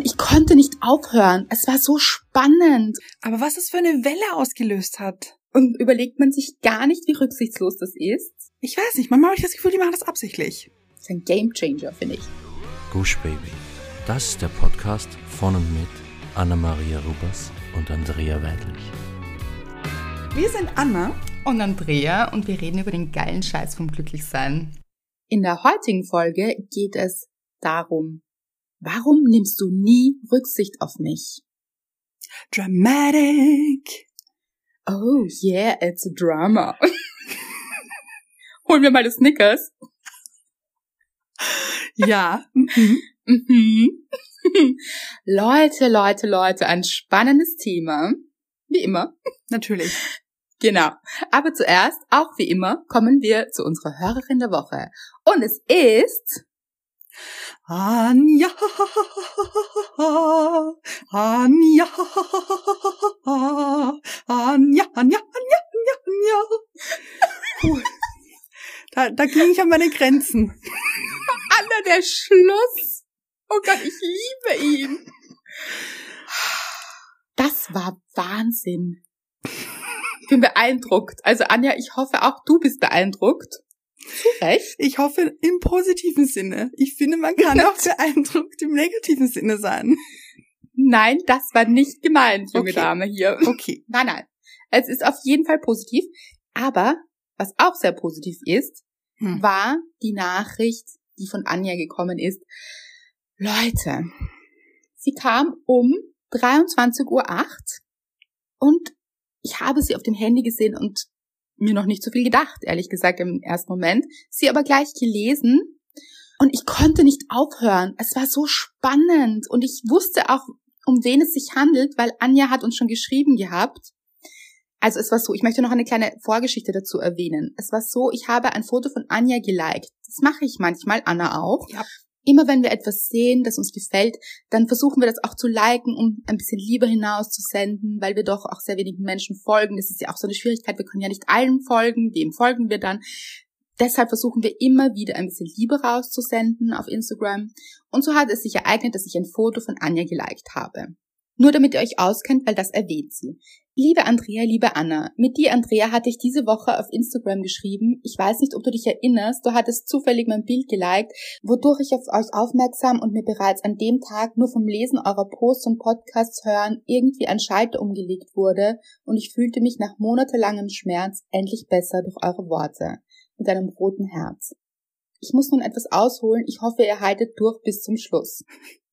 Und ich konnte nicht aufhören. Es war so spannend. Aber was es für eine Welle ausgelöst hat. Und überlegt man sich gar nicht, wie rücksichtslos das ist. Ich weiß nicht, manchmal habe ich das Gefühl, die machen das absichtlich. Das ist ein Gamechanger, finde ich. Gush Baby. Das ist der Podcast von und mit Anna-Maria Rubers und Andrea Weidlich. Wir sind Anna. Und Andrea und wir reden über den geilen Scheiß vom Glücklichsein. In der heutigen Folge geht es darum, warum nimmst du nie Rücksicht auf mich? Dramatic. Oh yeah, it's a drama. Holen wir mal das Snickers. Ja. Mhm. Leute, Leute, Leute, ein spannendes Thema. Wie immer. Natürlich. Genau. Aber zuerst, auch wie immer, kommen wir zu unserer Hörerin der Woche. Und es ist Anja. Anja. Anja, Anja, Anja, Anja, Anja. Da, da ging ich an meine Grenzen. Anna, der Schluss. Oh Gott, ich liebe ihn. Das war Wahnsinn. Ich bin beeindruckt. Also Anja, ich hoffe auch du bist beeindruckt. Zu Recht. Ich hoffe im positiven Sinne. Ich finde, man kann auch beeindruckt im negativen Sinne sein. Nein, das war nicht gemeint, junge Okay. Dame hier. Okay. Nein, nein. Es ist auf jeden Fall positiv. Aber was auch sehr positiv ist, Hm. war die Nachricht, die von Anja gekommen ist. Leute, sie kam um 23.08 Uhr und ich habe sie auf dem Handy gesehen und mir noch nicht so viel gedacht, ehrlich gesagt, im ersten Moment. Sie aber gleich gelesen und ich konnte nicht aufhören. Es war so spannend und ich wusste auch, um wen es sich handelt, weil Anja hat uns schon geschrieben gehabt. Also es war so, ich möchte noch eine kleine Vorgeschichte dazu erwähnen. Es war so, ich habe ein Foto von Anja geliked. Das mache ich manchmal, Anna auch. Ja. Immer wenn wir etwas sehen, das uns gefällt, dann versuchen wir das auch zu liken, um ein bisschen Liebe hinauszusenden, weil wir doch auch sehr wenigen Menschen folgen. Das ist ja auch so eine Schwierigkeit. Wir können ja nicht allen folgen. Wem folgen wir dann? Deshalb versuchen wir immer wieder ein bisschen Liebe rauszusenden auf Instagram. Und so hat es sich ereignet, dass ich ein Foto von Anja geliked habe. Nur damit ihr euch auskennt, weil das erwähnt sie. Liebe Andrea, liebe Anna, mit dir, Andrea, hatte ich diese Woche auf Instagram geschrieben. Ich weiß nicht, ob du dich erinnerst, du hattest zufällig mein Bild geliked, wodurch ich auf euch aufmerksam und mir bereits an dem Tag nur vom Lesen eurer Posts und Podcasts hören irgendwie ein Schalter umgelegt wurde und ich fühlte mich nach monatelangem Schmerz endlich besser durch eure Worte. Mit einem roten Herz. Ich muss nun etwas ausholen, ich hoffe, ihr haltet durch bis zum Schluss.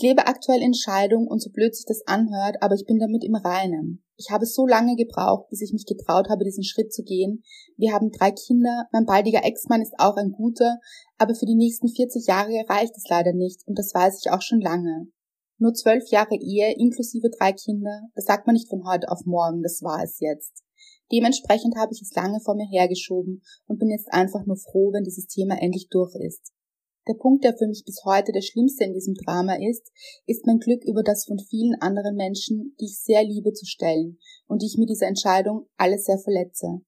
Ich lebe aktuell in Scheidung und so blöd sich das anhört, aber ich bin damit im Reinen. Ich habe so lange gebraucht, bis ich mich getraut habe, diesen Schritt zu gehen. Wir haben drei Kinder, mein baldiger Ex-Mann ist auch ein guter, aber für die nächsten 40 Jahre reicht es leider nicht und das weiß ich auch schon lange. Nur zwölf Jahre Ehe inklusive drei Kinder, das sagt man nicht von heute auf morgen, das war es jetzt. Dementsprechend habe ich es lange vor mir hergeschoben und bin jetzt einfach nur froh, wenn dieses Thema endlich durch ist. Der Punkt, der für mich bis heute der schlimmste in diesem Drama ist, ist mein Glück über das von vielen anderen Menschen, die ich sehr liebe, zu stellen und die ich mit dieser Entscheidung alle sehr verletze.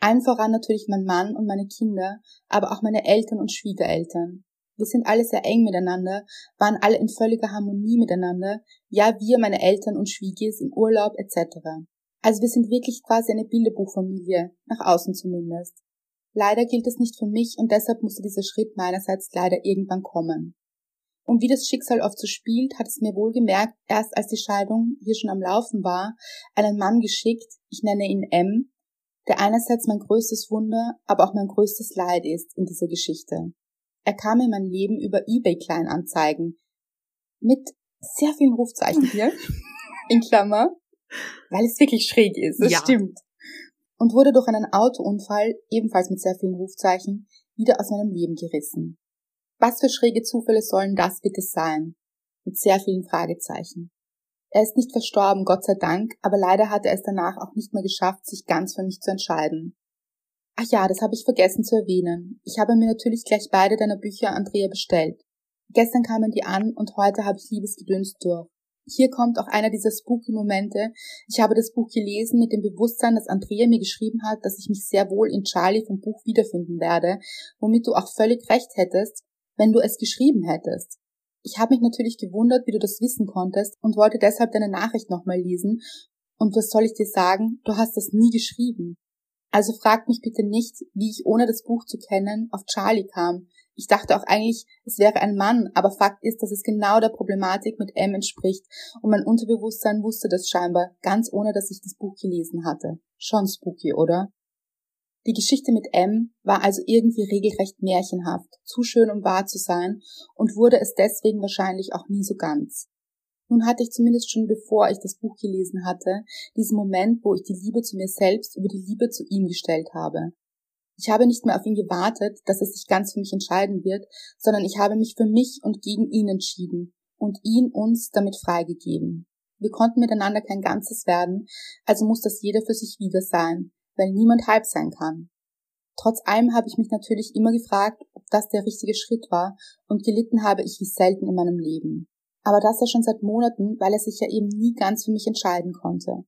Allen voran natürlich mein Mann und meine Kinder, aber auch meine Eltern und Schwiegereltern. Wir sind alle sehr eng miteinander, waren alle in völliger Harmonie miteinander, ja wir, meine Eltern und Schwiegis im Urlaub etc. Also wir sind wirklich quasi eine Bilderbuchfamilie, nach außen zumindest. Leider gilt es nicht für mich und deshalb musste dieser Schritt meinerseits leider irgendwann kommen. Und wie das Schicksal oft so spielt, hat es mir wohlgemerkt, erst als die Scheidung hier schon am Laufen war, einen Mann geschickt, ich nenne ihn M, der einerseits mein größtes Wunder, aber auch mein größtes Leid ist in dieser Geschichte. Er kam in mein Leben über eBay Kleinanzeigen mit sehr vielen Rufzeichen hier, in Klammer, weil es wirklich schräg ist, das Ja. stimmt und wurde durch einen Autounfall, ebenfalls mit sehr vielen Rufzeichen, wieder aus meinem Leben gerissen. Was für schräge Zufälle sollen das bitte sein? Mit sehr vielen Fragezeichen. Er ist nicht verstorben, Gott sei Dank, aber leider hat er es danach auch nicht mehr geschafft, sich ganz für mich zu entscheiden. Ach ja, das habe ich vergessen zu erwähnen. Ich habe mir natürlich gleich beide deiner Bücher, Andrea, bestellt. Gestern kamen die an und heute habe ich Liebesgedöns durch. Hier kommt auch einer dieser spooky Momente. Ich habe das Buch gelesen mit dem Bewusstsein, dass Andrea mir geschrieben hat, dass ich mich sehr wohl in Charlie vom Buch wiederfinden werde, womit du auch völlig recht hättest, wenn du es geschrieben hättest. Ich habe mich natürlich gewundert, wie du das wissen konntest und wollte deshalb deine Nachricht nochmal lesen. Und was soll ich dir sagen? Du hast das nie geschrieben. Also frag mich bitte nicht, wie ich ohne das Buch zu kennen auf Charlie kam. Ich dachte auch eigentlich, es wäre ein Mann, aber Fakt ist, dass es genau der Problematik mit M entspricht und mein Unterbewusstsein wusste das scheinbar, ganz ohne dass ich das Buch gelesen hatte. Schon spooky, oder? Die Geschichte mit M war also irgendwie regelrecht märchenhaft, zu schön um wahr zu sein und wurde es deswegen wahrscheinlich auch nie so ganz. Nun hatte ich zumindest schon bevor ich das Buch gelesen hatte, diesen Moment, wo ich die Liebe zu mir selbst über die Liebe zu ihm gestellt habe. Ich habe nicht mehr auf ihn gewartet, dass er sich ganz für mich entscheiden wird, sondern ich habe mich für mich und gegen ihn entschieden und ihn uns damit freigegeben. Wir konnten miteinander kein Ganzes werden, also muss das jeder für sich wieder sein, weil niemand halb sein kann. Trotz allem habe ich mich natürlich immer gefragt, ob das der richtige Schritt war, und gelitten habe ich wie selten in meinem Leben. Aber das ja schon seit Monaten, weil er sich ja eben nie ganz für mich entscheiden konnte.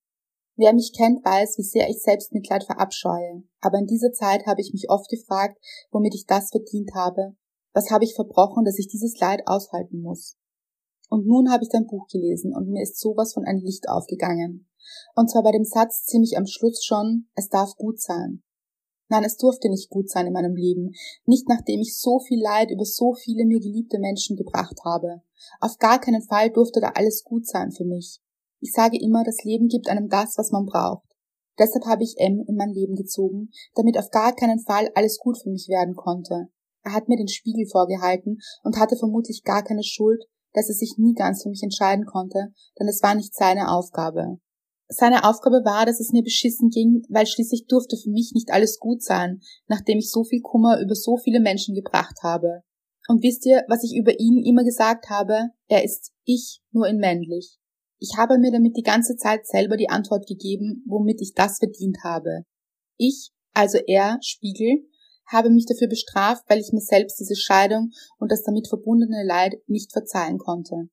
Wer mich kennt, weiß, wie sehr ich Selbstmitleid verabscheue. Aber in dieser Zeit habe ich mich oft gefragt, womit ich das verdient habe. Was habe ich verbrochen, dass ich dieses Leid aushalten muss? Und nun habe ich dein Buch gelesen und mir ist sowas von ein Licht aufgegangen. Und zwar bei dem Satz ziemlich am Schluss schon, es darf gut sein. Nein, es durfte nicht gut sein in meinem Leben, nicht nachdem ich so viel Leid über so viele mir geliebte Menschen gebracht habe. Auf gar keinen Fall durfte da alles gut sein für mich. Ich sage immer, das Leben gibt einem das, was man braucht. Deshalb habe ich M in mein Leben gezogen, damit auf gar keinen Fall alles gut für mich werden konnte. Er hat mir den Spiegel vorgehalten und hatte vermutlich gar keine Schuld, dass er sich nie ganz für mich entscheiden konnte, denn es war nicht seine Aufgabe. Seine Aufgabe war, dass es mir beschissen ging, weil schließlich durfte für mich nicht alles gut sein, nachdem ich so viel Kummer über so viele Menschen gebracht habe. Und wisst ihr, was ich über ihn immer gesagt habe? Er ist ich nur in männlich. Ich habe mir damit die ganze Zeit selber die Antwort gegeben, womit ich das verdient habe. Ich, also er, Spiegel, habe mich dafür bestraft, weil ich mir selbst diese Scheidung und das damit verbundene Leid nicht verzeihen konnte.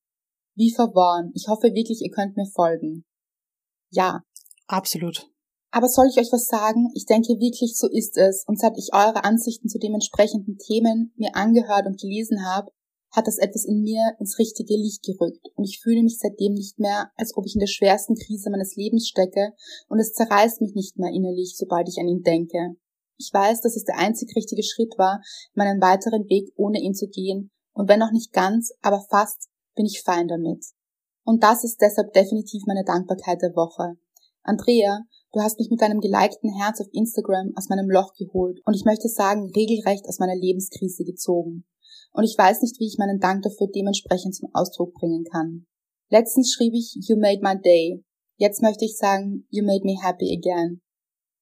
Wie verworren. Ich hoffe wirklich, ihr könnt mir folgen. Ja. Absolut. Aber soll ich euch was sagen? Ich denke wirklich, so ist es. Und seit ich eure Ansichten zu dementsprechenden Themen mir angehört und gelesen habe, hat das etwas in mir ins richtige Licht gerückt und ich fühle mich seitdem nicht mehr, als ob ich in der schwersten Krise meines Lebens stecke und es zerreißt mich nicht mehr innerlich, sobald ich an ihn denke. Ich weiß, dass es der einzig richtige Schritt war, meinen weiteren Weg ohne ihn zu gehen und wenn auch nicht ganz, aber fast, bin ich fein damit. Und das ist deshalb definitiv meine Dankbarkeit der Woche. Andrea, du hast mich mit deinem gelikten Herz auf Instagram aus meinem Loch geholt und ich möchte sagen, regelrecht aus meiner Lebenskrise gezogen und ich weiß nicht, wie ich meinen Dank dafür dementsprechend zum Ausdruck bringen kann. Letztens schrieb ich You made my day. Jetzt möchte ich sagen You made me happy again.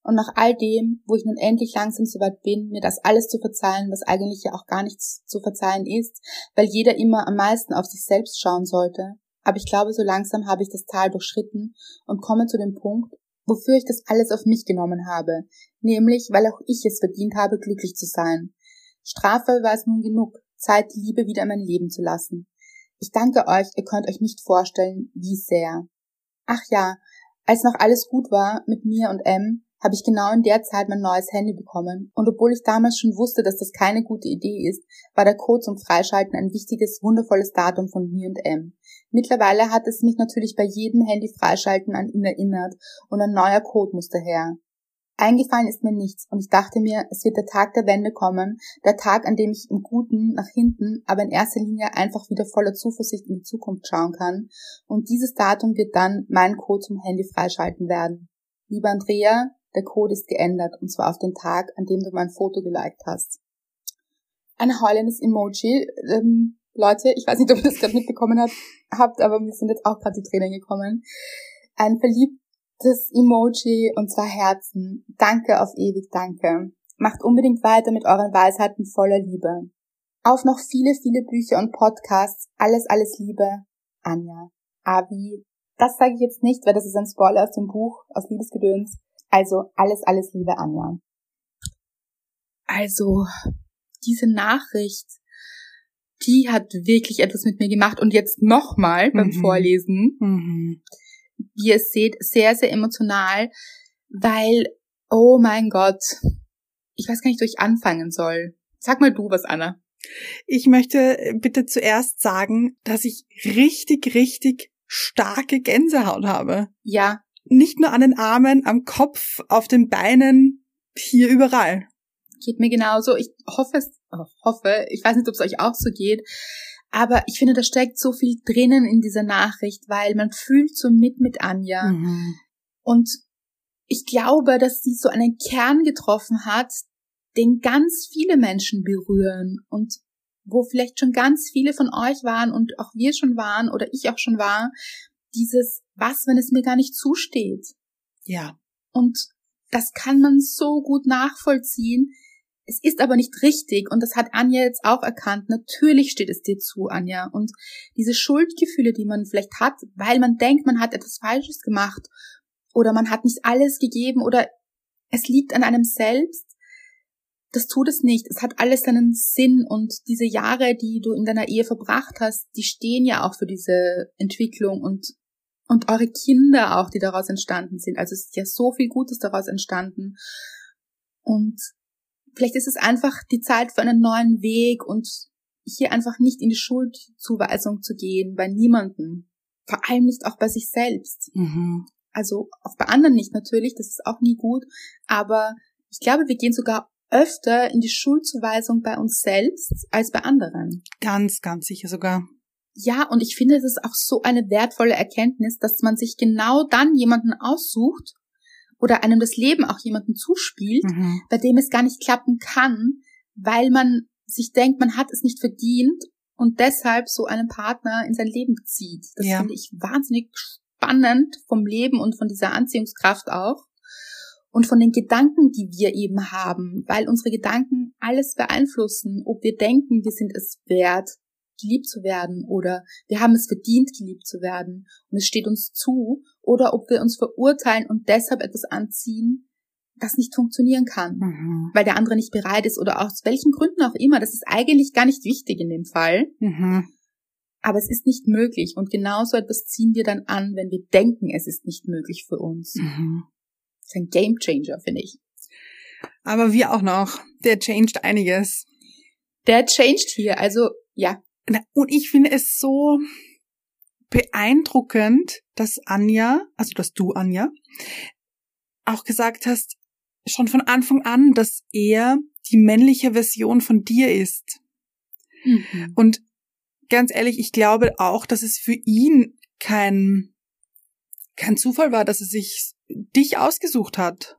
Und nach all dem, wo ich nun endlich langsam so weit bin, mir das alles zu verzeihen, was eigentlich ja auch gar nichts zu verzeihen ist, weil jeder immer am meisten auf sich selbst schauen sollte, aber ich glaube, so langsam habe ich das Tal durchschritten und komme zu dem Punkt, wofür ich das alles auf mich genommen habe, nämlich weil auch ich es verdient habe, glücklich zu sein. Strafe war es nun genug, Zeit, die Liebe wieder in mein Leben zu lassen. Ich danke euch, ihr könnt euch nicht vorstellen, wie sehr. Ach ja, als noch alles gut war mit mir und M, habe ich genau in der Zeit mein neues Handy bekommen. Und obwohl ich damals schon wusste, dass das keine gute Idee ist, war der Code zum Freischalten ein wichtiges, wundervolles Datum von mir und M. Mittlerweile hat es mich natürlich bei jedem Handy Freischalten an ihn erinnert und ein neuer Code musste her. Eingefallen ist mir nichts und ich dachte mir, es wird der Tag der Wende kommen, der Tag, an dem ich im Guten nach hinten, aber in erster Linie einfach wieder voller Zuversicht in die Zukunft schauen kann und dieses Datum wird dann meinen Code zum Handy freischalten werden. Lieber Andrea, der Code ist geändert und zwar auf den Tag, an dem du mein Foto geliked hast. Ein heulendes Emoji. Ähm, Leute, ich weiß nicht, ob ihr das gerade mitbekommen habt, aber mir sind jetzt auch gerade die Tränen gekommen. Ein verliebt das Emoji und zwar Herzen. Danke auf ewig, danke. Macht unbedingt weiter mit euren Weisheiten voller Liebe. Auf noch viele, viele Bücher und Podcasts. Alles, alles Liebe. Anja. Avi. Das sage ich jetzt nicht, weil das ist ein Spoiler aus dem Buch, aus Liebesgedöns. Also alles, alles Liebe, Anja. Also, diese Nachricht, die hat wirklich etwas mit mir gemacht. Und jetzt nochmal beim mhm. Vorlesen. Mhm wie ihr seht, sehr, sehr emotional, weil, oh mein Gott, ich weiß gar nicht, wo ich anfangen soll. Sag mal du was, Anna. Ich möchte bitte zuerst sagen, dass ich richtig, richtig starke Gänsehaut habe. Ja. Nicht nur an den Armen, am Kopf, auf den Beinen, hier überall. Geht mir genauso. Ich hoffe es, oh, hoffe, ich weiß nicht, ob es euch auch so geht, aber ich finde, da steckt so viel drinnen in dieser Nachricht, weil man fühlt so mit mit Anja. Mhm. Und ich glaube, dass sie so einen Kern getroffen hat, den ganz viele Menschen berühren und wo vielleicht schon ganz viele von euch waren und auch wir schon waren oder ich auch schon war, dieses, was, wenn es mir gar nicht zusteht? Ja. Und das kann man so gut nachvollziehen. Es ist aber nicht richtig und das hat Anja jetzt auch erkannt. Natürlich steht es dir zu, Anja. Und diese Schuldgefühle, die man vielleicht hat, weil man denkt, man hat etwas Falsches gemacht oder man hat nicht alles gegeben oder es liegt an einem selbst, das tut es nicht. Es hat alles seinen Sinn und diese Jahre, die du in deiner Ehe verbracht hast, die stehen ja auch für diese Entwicklung und und eure Kinder auch, die daraus entstanden sind. Also es ist ja so viel Gutes daraus entstanden. Und vielleicht ist es einfach die Zeit für einen neuen Weg und hier einfach nicht in die Schuldzuweisung zu gehen bei niemanden. Vor allem nicht auch bei sich selbst. Mhm. Also auch bei anderen nicht natürlich, das ist auch nie gut. Aber ich glaube, wir gehen sogar öfter in die Schuldzuweisung bei uns selbst als bei anderen. Ganz, ganz sicher sogar. Ja, und ich finde, das ist auch so eine wertvolle Erkenntnis, dass man sich genau dann jemanden aussucht oder einem das Leben auch jemanden zuspielt, mhm. bei dem es gar nicht klappen kann, weil man sich denkt, man hat es nicht verdient und deshalb so einen Partner in sein Leben zieht. Das ja. finde ich wahnsinnig spannend vom Leben und von dieser Anziehungskraft auch und von den Gedanken, die wir eben haben, weil unsere Gedanken alles beeinflussen, ob wir denken, wir sind es wert, geliebt zu werden oder wir haben es verdient, geliebt zu werden und es steht uns zu oder ob wir uns verurteilen und deshalb etwas anziehen, das nicht funktionieren kann, mhm. weil der andere nicht bereit ist oder aus welchen Gründen auch immer. Das ist eigentlich gar nicht wichtig in dem Fall. Mhm. Aber es ist nicht möglich und genauso etwas ziehen wir dann an, wenn wir denken, es ist nicht möglich für uns. Mhm ist ein Game Changer, finde ich. Aber wir auch noch. Der changed einiges. Der changed hier, also ja. Und ich finde es so beeindruckend, dass Anja, also dass du Anja, auch gesagt hast, schon von Anfang an, dass er die männliche Version von dir ist. Mhm. Und ganz ehrlich, ich glaube auch, dass es für ihn kein, kein Zufall war, dass er sich dich ausgesucht hat.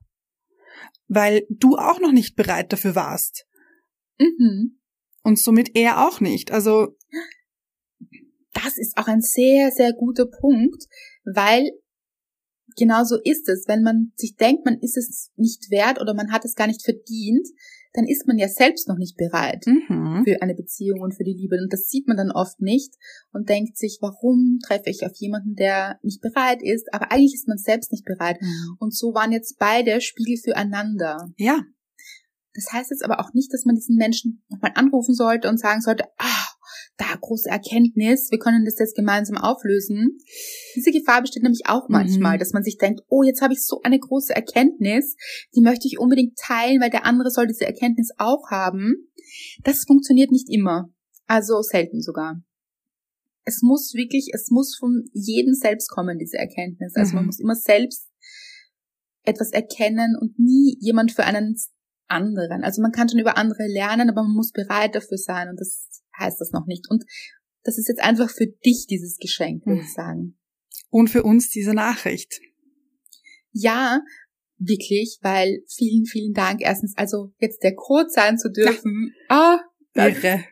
Weil du auch noch nicht bereit dafür warst. Mhm. Und somit er auch nicht. Also. Das ist auch ein sehr, sehr guter Punkt, weil genau so ist es. Wenn man sich denkt, man ist es nicht wert oder man hat es gar nicht verdient, dann ist man ja selbst noch nicht bereit mhm. für eine Beziehung und für die Liebe. Und das sieht man dann oft nicht und denkt sich, warum treffe ich auf jemanden, der nicht bereit ist? Aber eigentlich ist man selbst nicht bereit. Mhm. Und so waren jetzt beide Spiegel füreinander. Ja. Das heißt jetzt aber auch nicht, dass man diesen Menschen nochmal anrufen sollte und sagen sollte, ah, da große Erkenntnis, wir können das jetzt gemeinsam auflösen. Diese Gefahr besteht nämlich auch manchmal, mhm. dass man sich denkt, oh, jetzt habe ich so eine große Erkenntnis, die möchte ich unbedingt teilen, weil der andere soll diese Erkenntnis auch haben. Das funktioniert nicht immer. Also selten sogar. Es muss wirklich, es muss von jedem selbst kommen, diese Erkenntnis. Also mhm. man muss immer selbst etwas erkennen und nie jemand für einen anderen. Also man kann schon über andere lernen, aber man muss bereit dafür sein und das heißt das noch nicht. Und das ist jetzt einfach für dich dieses Geschenk, würde ich hm. sagen. Und für uns diese Nachricht. Ja, wirklich, weil vielen, vielen Dank. Erstens, also jetzt der Code sein zu dürfen. Ah, oh, Irre.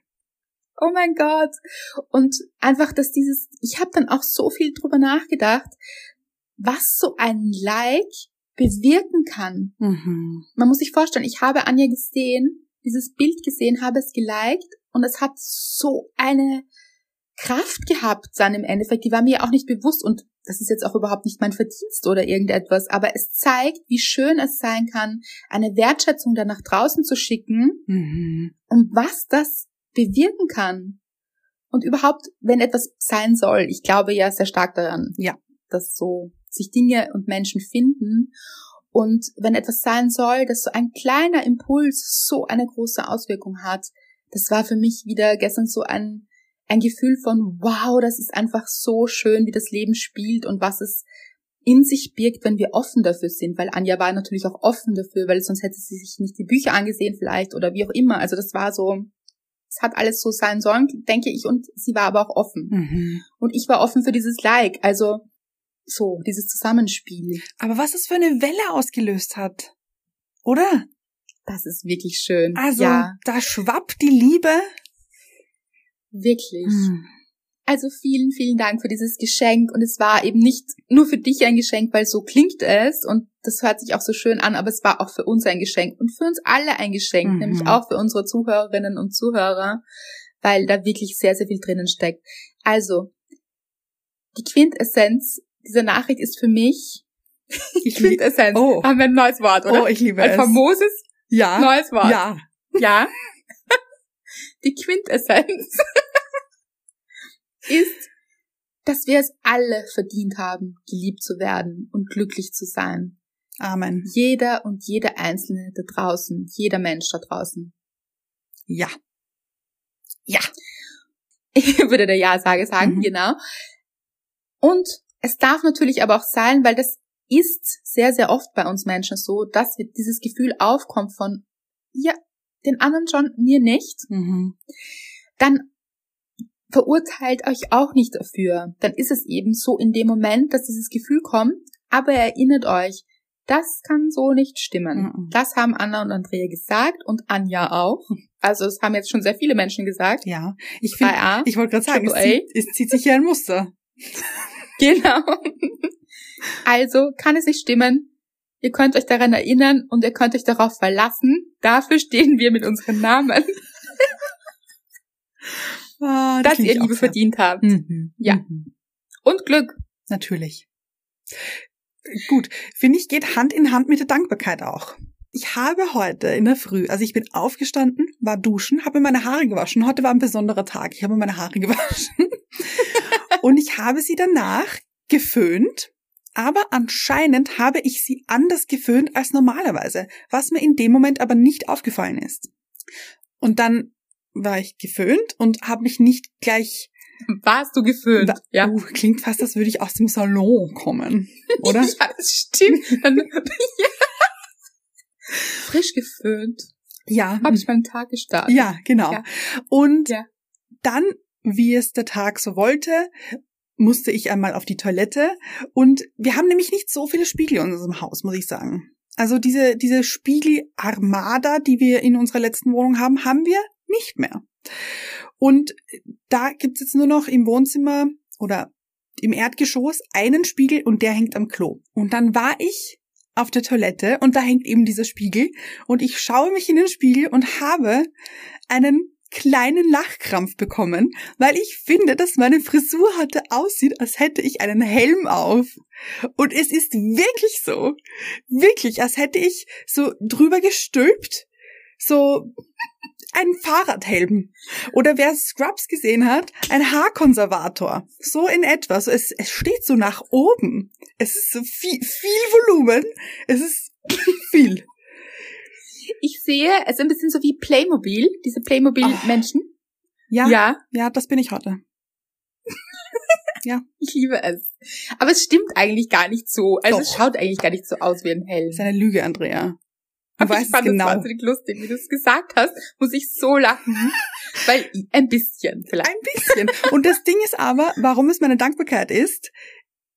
Oh mein Gott. Und einfach, dass dieses, ich habe dann auch so viel drüber nachgedacht, was so ein Like bewirken kann. Mhm. Man muss sich vorstellen, ich habe Anja gesehen, dieses Bild gesehen, habe es geliked und es hat so eine Kraft gehabt dann im Endeffekt, die war mir auch nicht bewusst und das ist jetzt auch überhaupt nicht mein Verdienst oder irgendetwas, aber es zeigt, wie schön es sein kann, eine Wertschätzung dann nach draußen zu schicken mhm. und was das bewirken kann. Und überhaupt, wenn etwas sein soll, ich glaube ja sehr stark daran, ja, dass so sich Dinge und Menschen finden und wenn etwas sein soll, dass so ein kleiner Impuls so eine große Auswirkung hat, das war für mich wieder gestern so ein, ein Gefühl von, wow, das ist einfach so schön, wie das Leben spielt und was es in sich birgt, wenn wir offen dafür sind, weil Anja war natürlich auch offen dafür, weil sonst hätte sie sich nicht die Bücher angesehen vielleicht oder wie auch immer. Also das war so, es hat alles so sein sollen, denke ich, und sie war aber auch offen. Mhm. Und ich war offen für dieses Like, also so, dieses Zusammenspiel. Aber was es für eine Welle ausgelöst hat, oder? Das ist wirklich schön. Also, ja. da schwappt die Liebe. Wirklich. Hm. Also vielen, vielen Dank für dieses Geschenk. Und es war eben nicht nur für dich ein Geschenk, weil so klingt es und das hört sich auch so schön an, aber es war auch für uns ein Geschenk und für uns alle ein Geschenk, mhm. nämlich auch für unsere Zuhörerinnen und Zuhörer, weil da wirklich sehr, sehr viel drinnen steckt. Also, die Quintessenz dieser Nachricht ist für mich ich Quintessenz. Oh. Haben wir ein neues Wort, oder? Oh, ich liebe ein es. Ein famoses ja. neues Wort. Ja. Ja. Die Quintessenz ist, dass wir es alle verdient haben, geliebt zu werden und glücklich zu sein. Amen. Jeder und jede Einzelne da draußen, jeder Mensch da draußen. Ja. Ja. Ich würde der Ja-Sage sagen, mhm. genau. Und es darf natürlich aber auch sein, weil das ist sehr, sehr oft bei uns Menschen so, dass dieses Gefühl aufkommt von, ja, den anderen schon, mir nicht. Mhm. Dann verurteilt euch auch nicht dafür. Dann ist es eben so in dem Moment, dass dieses Gefühl kommt, aber erinnert euch, das kann so nicht stimmen. Mhm. Das haben Anna und Andrea gesagt und Anja auch. Also es haben jetzt schon sehr viele Menschen gesagt. Ja, ich finde, ich wollte gerade sagen, es zieht, es zieht sich hier ein Muster. genau. Also kann es nicht stimmen. Ihr könnt euch daran erinnern und ihr könnt euch darauf verlassen. Dafür stehen wir mit unseren Namen. Ah, dass ihr Liebe verdient habt. Mhm. Ja. Mhm. Und Glück. Natürlich. Gut, finde ich, geht Hand in Hand mit der Dankbarkeit auch. Ich habe heute in der Früh, also ich bin aufgestanden, war duschen, habe meine Haare gewaschen. Heute war ein besonderer Tag. Ich habe meine Haare gewaschen. Und ich habe sie danach geföhnt. Aber anscheinend habe ich sie anders geföhnt als normalerweise, was mir in dem Moment aber nicht aufgefallen ist. Und dann war ich geföhnt und habe mich nicht gleich warst du geföhnt? Da, ja. Uh, klingt fast, als würde ich aus dem Salon kommen, oder? ja, das stimmt. ja. Frisch geföhnt. Ja. Habe ich meinen Tag gestartet. Ja, genau. Ja. Und ja. dann, wie es der Tag so wollte, musste ich einmal auf die Toilette. Und wir haben nämlich nicht so viele Spiegel in unserem Haus, muss ich sagen. Also diese, diese Spiegelarmada, die wir in unserer letzten Wohnung haben, haben wir nicht mehr. Und da gibt's jetzt nur noch im Wohnzimmer oder im Erdgeschoss einen Spiegel und der hängt am Klo. Und dann war ich auf der Toilette und da hängt eben dieser Spiegel und ich schaue mich in den Spiegel und habe einen kleinen Lachkrampf bekommen, weil ich finde, dass meine Frisur heute aussieht, als hätte ich einen Helm auf. Und es ist wirklich so. Wirklich, als hätte ich so drüber gestülpt, so ein Fahrradhelm. Oder wer Scrubs gesehen hat, ein Haarkonservator. So in etwa. So es, es steht so nach oben. Es ist so viel, viel Volumen. Es ist viel. Ich sehe es ein bisschen so wie Playmobil, diese Playmobil-Menschen. Oh. Ja, ja. Ja, das bin ich heute. ja. Ich liebe es. Aber es stimmt eigentlich gar nicht so. Also Doch. es schaut eigentlich gar nicht so aus wie ein Helm. Das ist eine Lüge, Andrea. Du weißt ich fand genau. das wahnsinnig lustig, wie du es gesagt hast, muss ich so lachen. Weil ein bisschen vielleicht. Ein bisschen. Und das Ding ist aber, warum es meine Dankbarkeit ist,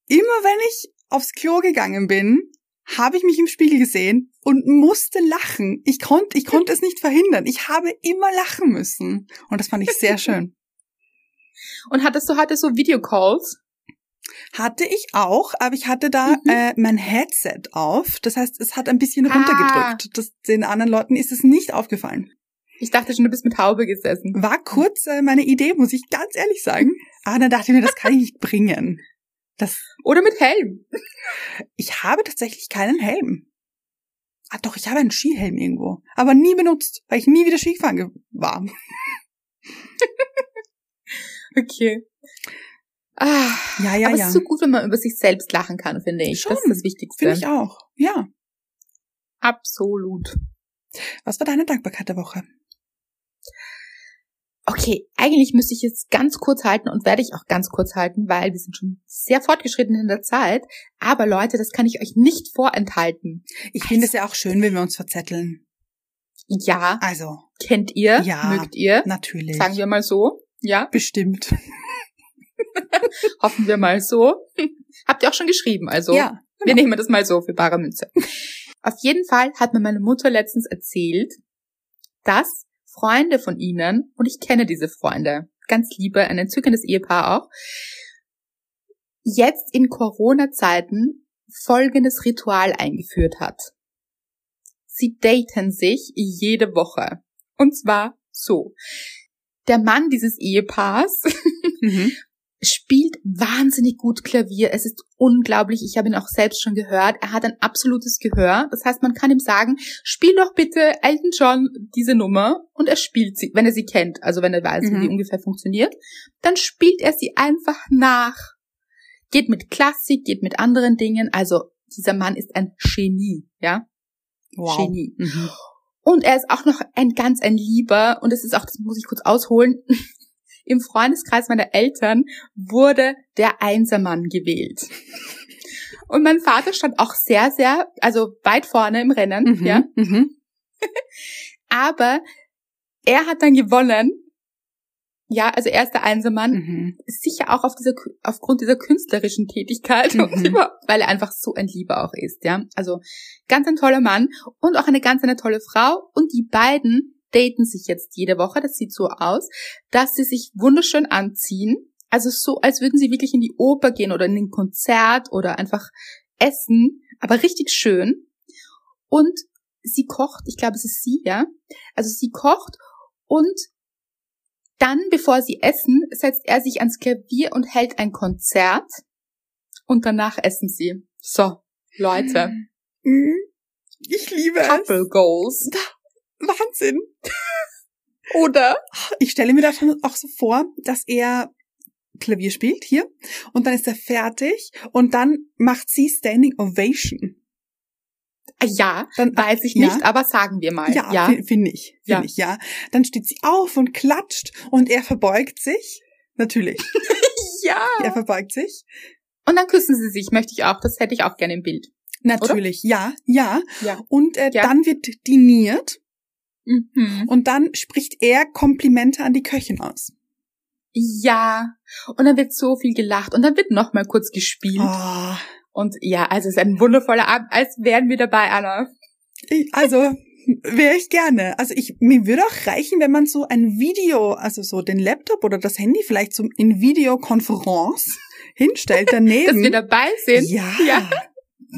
immer wenn ich aufs Klo gegangen bin, habe ich mich im Spiegel gesehen und musste lachen. Ich konnte, ich konnte es nicht verhindern. Ich habe immer lachen müssen. Und das fand ich sehr schön. Und hattest du heute so Videocalls? Hatte ich auch, aber ich hatte da mhm. äh, mein Headset auf. Das heißt, es hat ein bisschen ah. runtergedrückt. Das, den anderen Leuten ist es nicht aufgefallen. Ich dachte schon, du bist mit Haube gesessen. War kurz äh, meine Idee, muss ich ganz ehrlich sagen. Aber dann dachte ich mir, das kann ich nicht bringen. Das Oder mit Helm. Ich habe tatsächlich keinen Helm. Ah doch, ich habe einen Skihelm irgendwo. Aber nie benutzt, weil ich nie wieder Skifahren war. okay. Ah, ja, ja, aber ja. es ist so gut, wenn man über sich selbst lachen kann, finde ich. Schon, das ist das Wichtigste. Finde ich auch. Ja. Absolut. Was war deine Dankbarkeit der Woche? Okay, eigentlich müsste ich jetzt ganz kurz halten und werde ich auch ganz kurz halten, weil wir sind schon sehr fortgeschritten in der Zeit. Aber Leute, das kann ich euch nicht vorenthalten. Ich finde es ja auch schön, wenn wir uns verzetteln. Ja. Also. Kennt ihr? Ja. Mögt ihr? Natürlich. Sagen wir mal so. Ja. Bestimmt. Hoffen wir mal so. Habt ihr auch schon geschrieben, also. Ja. Wir nehmen das mal so für bare Münze. Auf jeden Fall hat mir meine Mutter letztens erzählt, dass Freunde von ihnen, und ich kenne diese Freunde, ganz liebe, ein entzückendes Ehepaar auch, jetzt in Corona-Zeiten folgendes Ritual eingeführt hat. Sie daten sich jede Woche. Und zwar so. Der Mann dieses Ehepaars Mhm. spielt wahnsinnig gut Klavier. Es ist unglaublich. Ich habe ihn auch selbst schon gehört. Er hat ein absolutes Gehör. Das heißt, man kann ihm sagen, spiel doch bitte Elton John diese Nummer und er spielt sie, wenn er sie kennt, also wenn er weiß, wie Mhm. die ungefähr funktioniert, dann spielt er sie einfach nach. Geht mit Klassik, geht mit anderen Dingen. Also dieser Mann ist ein Genie, ja? Wow. Genie. Mhm. Und er ist auch noch ein ganz ein Lieber und es ist auch, das muss ich kurz ausholen, im Freundeskreis meiner Eltern wurde der Einsermann gewählt. Und mein Vater stand auch sehr, sehr, also weit vorne im Rennen, Mhm. ja. Mhm. Aber er hat dann gewonnen. Ja, also er ist der Einsermann. Mhm. Sicher auch auf dieser, aufgrund dieser künstlerischen Tätigkeit, Mhm. weil er einfach so ein Lieber auch ist, ja. Also ganz ein toller Mann und auch eine ganz eine tolle Frau. Und die beiden daten sich jetzt jede Woche. Das sieht so aus, dass sie sich wunderschön anziehen. Also so, als würden sie wirklich in die Oper gehen oder in ein Konzert oder einfach essen, aber richtig schön. Und sie kocht, ich glaube, es ist sie, ja. Also sie kocht und dann, bevor sie essen, setzt er sich ans Klavier und hält ein Konzert. Und danach essen sie. So, Leute. Mhm. Ich liebe Couple Goals. Wahnsinn. Oder? Ich stelle mir das schon auch so vor, dass er Klavier spielt hier und dann ist er fertig und dann macht sie Standing Ovation. Ah, Ja, Dann weiß ich Ja. nicht, aber sagen wir mal. Ja, ja. fi- finde ich, finde Ja. ich, ja. Dann steht sie auf und klatscht und er verbeugt sich. Natürlich, ja. er verbeugt sich. Und dann küssen sie sich, möchte ich auch. Das hätte ich auch gerne im Bild. Natürlich, ja, ja. Ja. Und äh, dann wird diniert Mhm. und dann spricht er Komplimente an die Köchin aus. Ja. Und dann wird so viel gelacht und dann wird noch mal kurz gespielt. Oh, Und ja, also es ist ein wundervoller Abend, als wären wir dabei, Anna. ich, also wäre ich gerne. Also ich mir würde auch reichen, wenn man so ein Video, also so den Laptop oder das Handy vielleicht so in Videokonferenz hinstellt daneben. Dass wir dabei sind. ja, Ja.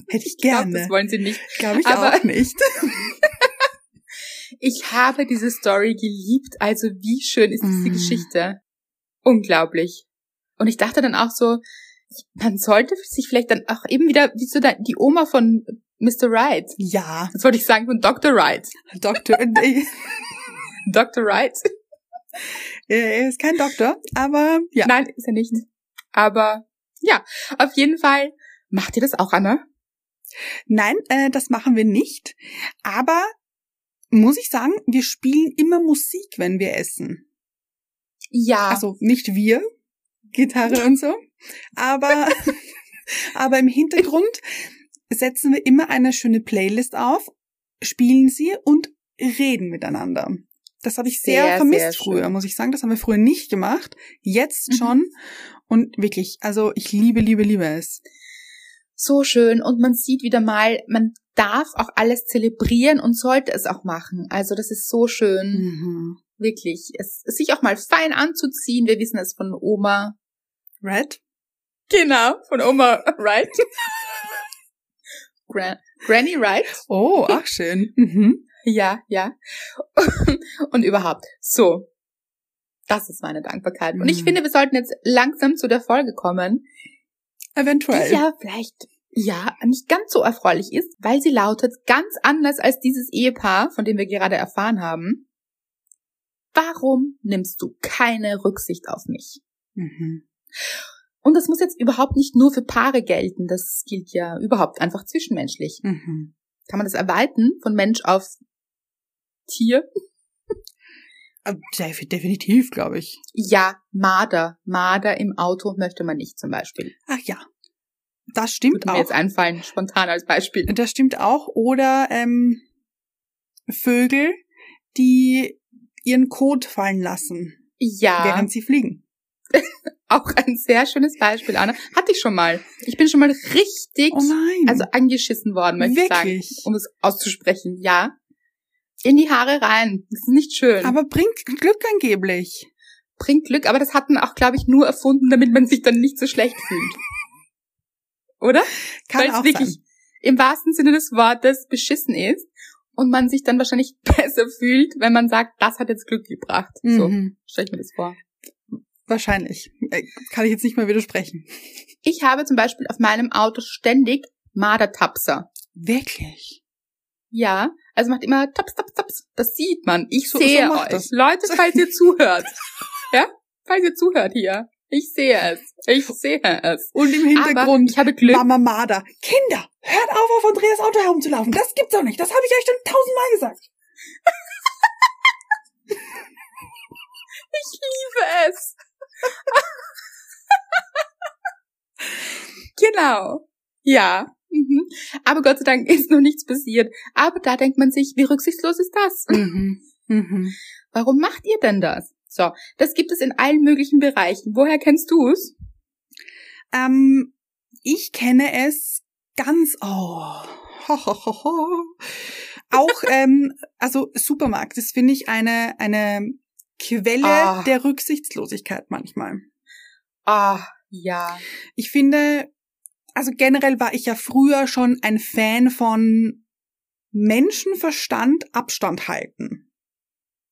hätte ich Ich glaube, gerne. das wollen sie nicht. Glaube ich aber- auch nicht. Ich habe diese Story geliebt. Also wie schön ist diese Mm. Geschichte. Unglaublich. Und ich dachte dann auch so, man sollte sich vielleicht dann auch eben wieder, wie so da, die Oma von Mr. Wright. Ja, Das wollte ich sagen, von Dr. Wright. Doktor, äh, Dr. Wright? er ist kein Doktor, aber ja. Nein, ist er nicht. Aber ja, auf jeden Fall. Macht ihr das auch, Anna? Nein, äh, das machen wir nicht. Aber muss ich sagen, wir spielen immer Musik, wenn wir essen. Ja. Also nicht wir, Gitarre und so, aber, aber im Hintergrund setzen wir immer eine schöne Playlist auf, spielen sie und reden miteinander. Das habe ich sehr, Sehr, vermisst sehr früher, muss ich sagen. Das haben wir früher nicht gemacht. Jetzt Mhm. schon. Und wirklich, also ich liebe, liebe, liebe es. So schön und man sieht wieder mal, man darf auch alles zelebrieren und sollte es auch machen. Also das ist so schön, Mhm. wirklich. Es, sich auch mal fein anzuziehen. Wir wissen es von Oma. Red? Genau, von Oma Wright. Gran Granny Wright. Oh, ach schön. Mhm. Ja, ja. und überhaupt. So. Das ist meine Dankbarkeit. Und ich Mhm. finde, wir sollten jetzt langsam zu der Folge kommen, Eventuell. die ja vielleicht ja nicht ganz so erfreulich ist, weil sie lautet ganz anders als dieses Ehepaar, von dem wir gerade erfahren haben. Warum nimmst du keine Rücksicht auf mich? Mhm. Und das muss jetzt überhaupt nicht nur für Paare gelten, das gilt ja überhaupt einfach zwischenmenschlich. Mhm. Kann man das erweitern von Mensch auf Tier? Äh, definitiv, glaube ich. Ja, Marder. Marder im Auto möchte man nicht zum Beispiel. Ach ja. Das stimmt Würde auch. mir jetzt einfallen, spontan als Beispiel. Das stimmt auch. Oder ähm, Vögel, die ihren Kot fallen lassen, Ja, während sie fliegen. auch ein sehr schönes Beispiel, Anna. Hatte ich schon mal. Ich bin schon mal richtig, Oh nein. also angeschissen worden, möchte ich sagen, Wirklich? um es auszusprechen. Ja. In die Haare rein. Das ist nicht schön. Aber bringt Glück angeblich. bringt Glück, aber das hat man auch, glaube ich, nur erfunden, damit man sich dann nicht so schlecht fühlt. Oder? Kann Weil auch es wirklich sein. im wahrsten Sinne des Wortes beschissen ist und man sich dann wahrscheinlich besser fühlt, wenn man sagt, das hat jetzt Glück gebracht. So, Mhm. stell ich mir das vor. Wahrscheinlich. Äh, Kann ich jetzt nicht mehr widersprechen. Ich habe zum Beispiel auf meinem Auto ständig Mardertapser. Wirklich? Ja, also macht immer taps, taps, taps. Das sieht man. Ich So- sehe so euch. das. Leute, falls ihr zuhört. Ja? Falls ihr zuhört hier. Ich sehe es. Ich sehe es. Und im Aber Hintergrund ich habe Glück. Mama Marder. Kinder, hört auf, auf Andreas Auto herumzulaufen. Das gibt's doch nicht. Das habe ich euch schon tausendmal gesagt. Ich liebe es. genau. Ja. Aber Gott sei Dank ist noch nichts passiert. Aber da denkt man sich, wie rücksichtslos ist das? Mhm. Mhm. Warum macht ihr denn das? So, das gibt es in allen möglichen Bereichen. Woher kennst du es? Ähm, ich kenne es ganz, oh, ho, ho, ho, ho. auch, ähm, also Supermarkt, das finde ich eine, eine Quelle Ah. der Rücksichtslosigkeit manchmal. Ah, ja. Ich finde, also generell war ich ja früher schon ein Fan von Menschenverstand Abstand halten.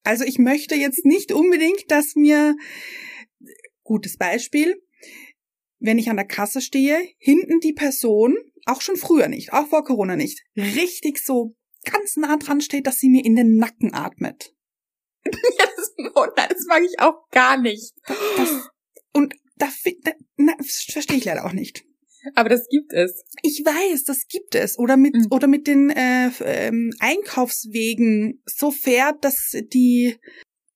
Also ich möchte jetzt nicht unbedingt, dass mir, gutes Beispiel, wenn ich an der Kasse stehe, hinten die Person, auch schon früher nicht, auch vor Corona nicht, richtig so ganz nah dran steht, dass sie mir in den Nacken atmet. Ja, das, das mag ich auch gar nicht. Das, und da, da verstehe ich leider auch nicht. Aber das gibt es. Ich weiß, das gibt es. Oder mit Mhm. oder mit den äh, ähm, Einkaufswegen so fährt, dass die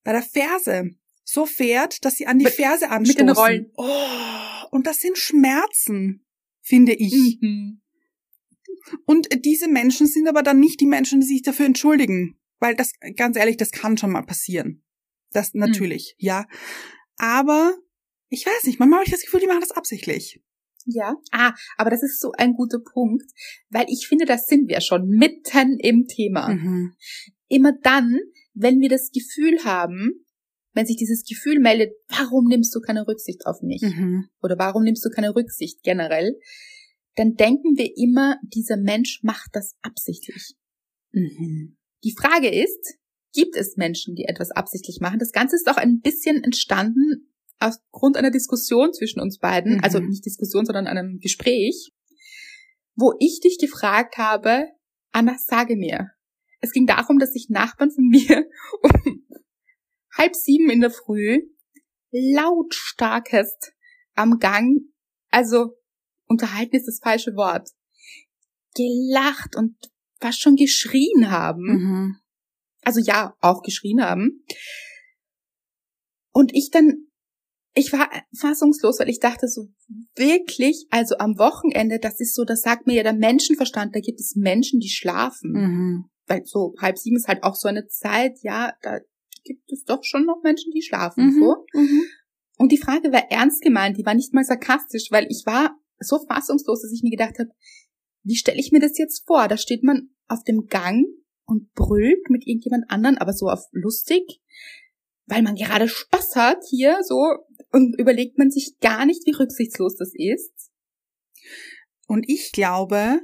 bei der Ferse so fährt, dass sie an die Mit- Ferse anstoßen. den Rollen. Oh, und das sind Schmerzen, finde ich. Mhm. Und diese Menschen sind aber dann nicht die Menschen, die sich dafür entschuldigen, weil das ganz ehrlich, das kann schon mal passieren. Das natürlich, ja. Aber ich weiß nicht, manchmal habe ich das Gefühl, die machen das absichtlich. Ja. Ah, aber das ist so ein guter Punkt, weil ich finde, da sind wir schon mitten im Thema. Mhm. Immer dann, wenn wir das Gefühl haben, wenn sich dieses Gefühl meldet, warum nimmst du keine Rücksicht auf mich? Mhm. Oder warum nimmst du keine Rücksicht generell? Dann denken wir immer, dieser Mensch macht das absichtlich. Mhm. Die Frage ist, gibt es Menschen, die etwas absichtlich machen? Das Ganze ist auch ein bisschen entstanden aufgrund einer Diskussion zwischen uns beiden, Mhm. also nicht Diskussion, sondern einem Gespräch, wo ich dich gefragt habe, Anna, sage mir. Es ging darum, dass sich Nachbarn von mir um halb sieben in der Früh lautstarkest am Gang, also unterhalten ist das falsche Wort, gelacht und fast schon geschrien haben. Mhm. Also ja, auch geschrien haben. Und ich dann, ich war fassungslos, weil ich dachte so, wirklich, also am Wochenende, das ist so, das sagt mir ja der Menschenverstand, da gibt es Menschen, die schlafen. Mhm. Weil so halb sieben ist halt auch so eine Zeit, ja, da gibt es doch schon noch Menschen, die schlafen. Mhm. So. Mhm. Und die Frage war ernst gemeint, die war nicht mal sarkastisch, weil ich war so fassungslos, dass ich mir gedacht habe, wie stelle ich mir das jetzt vor? Da steht man auf dem Gang und brüllt mit irgendjemand anderen, aber so auf lustig, weil man gerade Spaß hat hier so und überlegt man sich gar nicht, wie rücksichtslos das ist. Und ich glaube,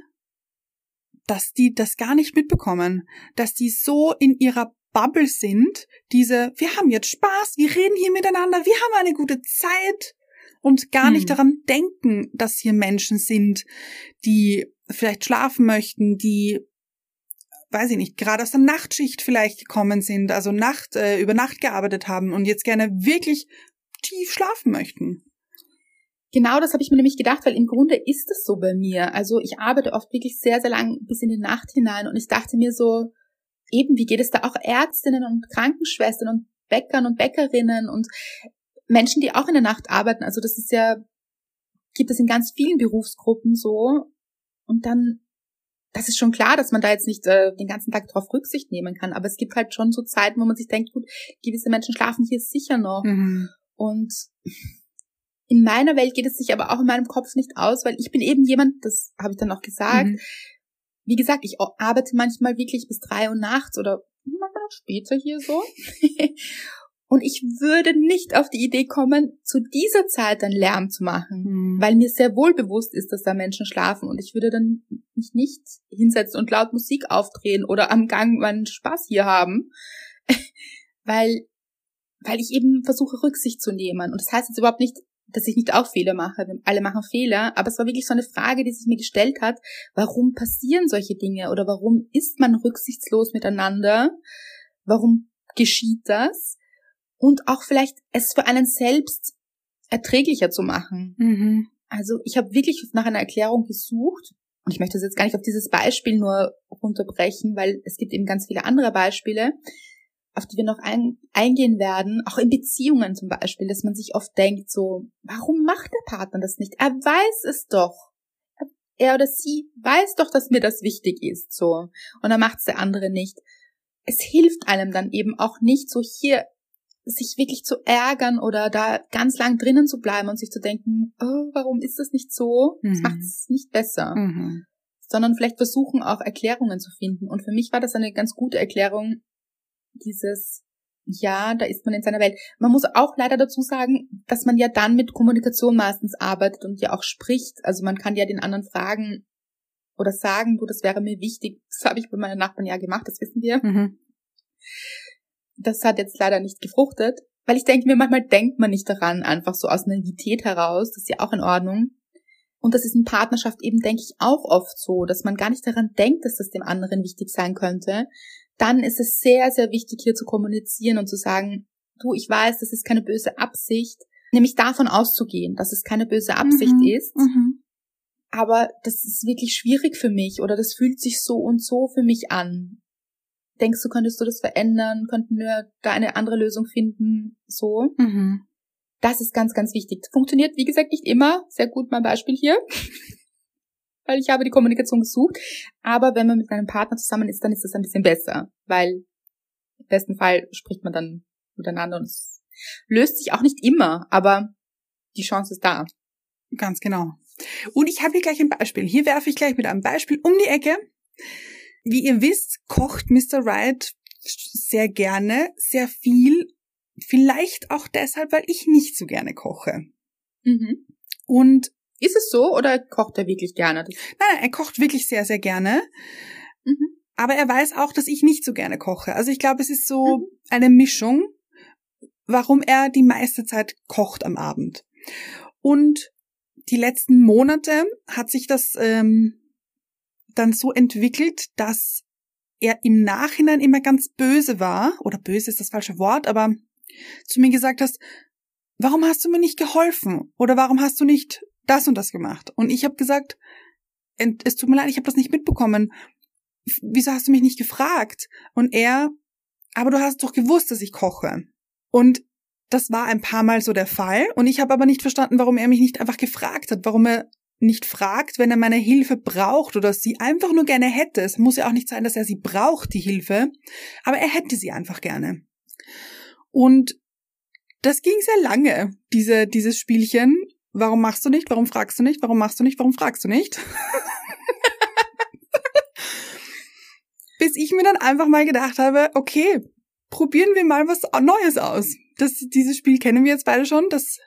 dass die das gar nicht mitbekommen, dass die so in ihrer Bubble sind, diese, wir haben jetzt Spaß, wir reden hier miteinander, wir haben eine gute Zeit und gar Hm. nicht daran denken, dass hier Menschen sind, die vielleicht schlafen möchten, die weiß ich nicht, gerade aus der Nachtschicht vielleicht gekommen sind, also Nacht äh, über Nacht gearbeitet haben und jetzt gerne wirklich tief schlafen möchten. Genau das habe ich mir nämlich gedacht, weil im Grunde ist es so bei mir. Also ich arbeite oft wirklich sehr, sehr lang bis in die Nacht hinein und ich dachte mir so, eben, wie geht es da auch Ärztinnen und Krankenschwestern und Bäckern und Bäckerinnen und Menschen, die auch in der Nacht arbeiten. Also das ist ja, gibt es in ganz vielen Berufsgruppen so. Und dann, das ist schon klar, dass man da jetzt nicht äh, den ganzen Tag drauf Rücksicht nehmen kann. Aber es gibt halt schon so Zeiten, wo man sich denkt, gut, gewisse Menschen schlafen hier sicher noch. Mhm. Und in meiner Welt geht es sich aber auch in meinem Kopf nicht aus, weil ich bin eben jemand, das habe ich dann auch gesagt. Mhm. Wie gesagt, ich arbeite manchmal wirklich bis drei Uhr nachts oder manchmal später hier so. Und ich würde nicht auf die Idee kommen, zu dieser Zeit dann Lärm zu machen, mhm. weil mir sehr wohl bewusst ist, dass da Menschen schlafen und ich würde dann mich nicht hinsetzen und laut Musik aufdrehen oder am Gang meinen Spaß hier haben, weil, weil ich eben versuche Rücksicht zu nehmen. Und das heißt jetzt überhaupt nicht, dass ich nicht auch Fehler mache. Alle machen Fehler, aber es war wirklich so eine Frage, die sich mir gestellt hat, warum passieren solche Dinge oder warum ist man rücksichtslos miteinander? Warum geschieht das? Und auch vielleicht es für einen selbst erträglicher zu machen. Mhm. Also ich habe wirklich nach einer Erklärung gesucht und ich möchte das jetzt gar nicht auf dieses Beispiel nur runterbrechen, weil es gibt eben ganz viele andere Beispiele auf die wir noch ein, eingehen werden, auch in Beziehungen zum Beispiel, dass man sich oft denkt, so, warum macht der Partner das nicht? Er weiß es doch. Er oder sie weiß doch, dass mir das wichtig ist, so. Und dann macht es der andere nicht. Es hilft einem dann eben auch nicht, so hier sich wirklich zu ärgern oder da ganz lang drinnen zu bleiben und sich zu denken, oh, warum ist das nicht so? Das mhm. macht es nicht besser. Mhm. Sondern vielleicht versuchen auch Erklärungen zu finden. Und für mich war das eine ganz gute Erklärung, dieses, ja, da ist man in seiner Welt. Man muss auch leider dazu sagen, dass man ja dann mit Kommunikation meistens arbeitet und ja auch spricht. Also man kann ja den anderen fragen oder sagen, du, das wäre mir wichtig. Das habe ich bei meinen Nachbarn ja gemacht, das wissen wir. Mhm. Das hat jetzt leider nicht gefruchtet, weil ich denke mir, manchmal denkt man nicht daran, einfach so aus Naivität heraus. Das ist ja auch in Ordnung. Und das ist in Partnerschaft eben, denke ich, auch oft so, dass man gar nicht daran denkt, dass das dem anderen wichtig sein könnte, dann ist es sehr, sehr wichtig, hier zu kommunizieren und zu sagen, du, ich weiß, das ist keine böse Absicht, nämlich davon auszugehen, dass es keine böse Absicht mhm. ist. Mhm. Aber das ist wirklich schwierig für mich oder das fühlt sich so und so für mich an. Denkst du, könntest du das verändern? Könnten wir da eine andere Lösung finden? So. Mhm. Das ist ganz, ganz wichtig. Funktioniert, wie gesagt, nicht immer. Sehr gut mein Beispiel hier weil ich habe die Kommunikation gesucht. Aber wenn man mit einem Partner zusammen ist, dann ist das ein bisschen besser, weil im besten Fall spricht man dann miteinander und es löst sich auch nicht immer, aber die Chance ist da. Ganz genau. Und ich habe hier gleich ein Beispiel. Hier werfe ich gleich mit einem Beispiel um die Ecke. Wie ihr wisst, kocht Mr. Wright sehr gerne, sehr viel. Vielleicht auch deshalb, weil ich nicht so gerne koche. Mhm. Und ist es so oder kocht er wirklich gerne? Nein, er kocht wirklich sehr, sehr gerne. Mhm. Aber er weiß auch, dass ich nicht so gerne koche. Also ich glaube, es ist so mhm. eine Mischung, warum er die meiste Zeit kocht am Abend. Und die letzten Monate hat sich das ähm, dann so entwickelt, dass er im Nachhinein immer ganz böse war, oder böse ist das falsche Wort, aber zu mir gesagt hast, warum hast du mir nicht geholfen? Oder warum hast du nicht das und das gemacht. Und ich habe gesagt, es tut mir leid, ich habe das nicht mitbekommen. Wieso hast du mich nicht gefragt? Und er, aber du hast doch gewusst, dass ich koche. Und das war ein paar Mal so der Fall. Und ich habe aber nicht verstanden, warum er mich nicht einfach gefragt hat, warum er nicht fragt, wenn er meine Hilfe braucht oder sie einfach nur gerne hätte. Es muss ja auch nicht sein, dass er sie braucht, die Hilfe, aber er hätte sie einfach gerne. Und das ging sehr lange, diese, dieses Spielchen. Warum machst du nicht? Warum fragst du nicht? Warum machst du nicht? Warum fragst du nicht? Bis ich mir dann einfach mal gedacht habe, okay, probieren wir mal was Neues aus. Das, dieses Spiel kennen wir jetzt beide schon. Das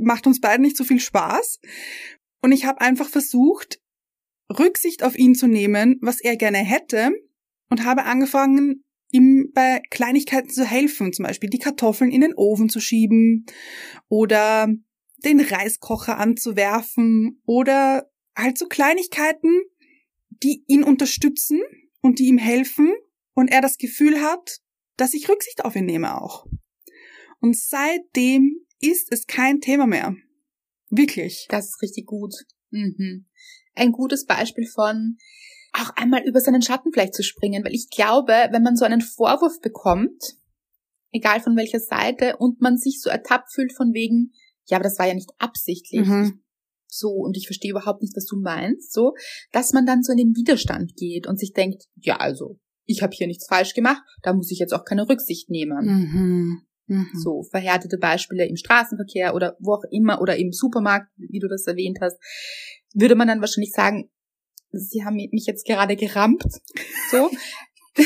macht uns beiden nicht so viel Spaß. Und ich habe einfach versucht, Rücksicht auf ihn zu nehmen, was er gerne hätte, und habe angefangen, ihm bei Kleinigkeiten zu helfen, zum Beispiel die Kartoffeln in den Ofen zu schieben oder den Reiskocher anzuwerfen oder halt so Kleinigkeiten, die ihn unterstützen und die ihm helfen und er das Gefühl hat, dass ich Rücksicht auf ihn nehme auch. Und seitdem ist es kein Thema mehr. Wirklich. Das ist richtig gut. Mhm. Ein gutes Beispiel von, auch einmal über seinen Schatten vielleicht zu springen, weil ich glaube, wenn man so einen Vorwurf bekommt, egal von welcher Seite, und man sich so ertappt fühlt von wegen, ja, aber das war ja nicht absichtlich. Mhm. So, und ich verstehe überhaupt nicht, was du meinst, so, dass man dann so in den Widerstand geht und sich denkt, ja, also, ich habe hier nichts falsch gemacht, da muss ich jetzt auch keine Rücksicht nehmen. Mhm. Mhm. So verhärtete Beispiele im Straßenverkehr oder wo auch immer oder im Supermarkt, wie du das erwähnt hast, würde man dann wahrscheinlich sagen, sie haben mich jetzt gerade gerampt, so.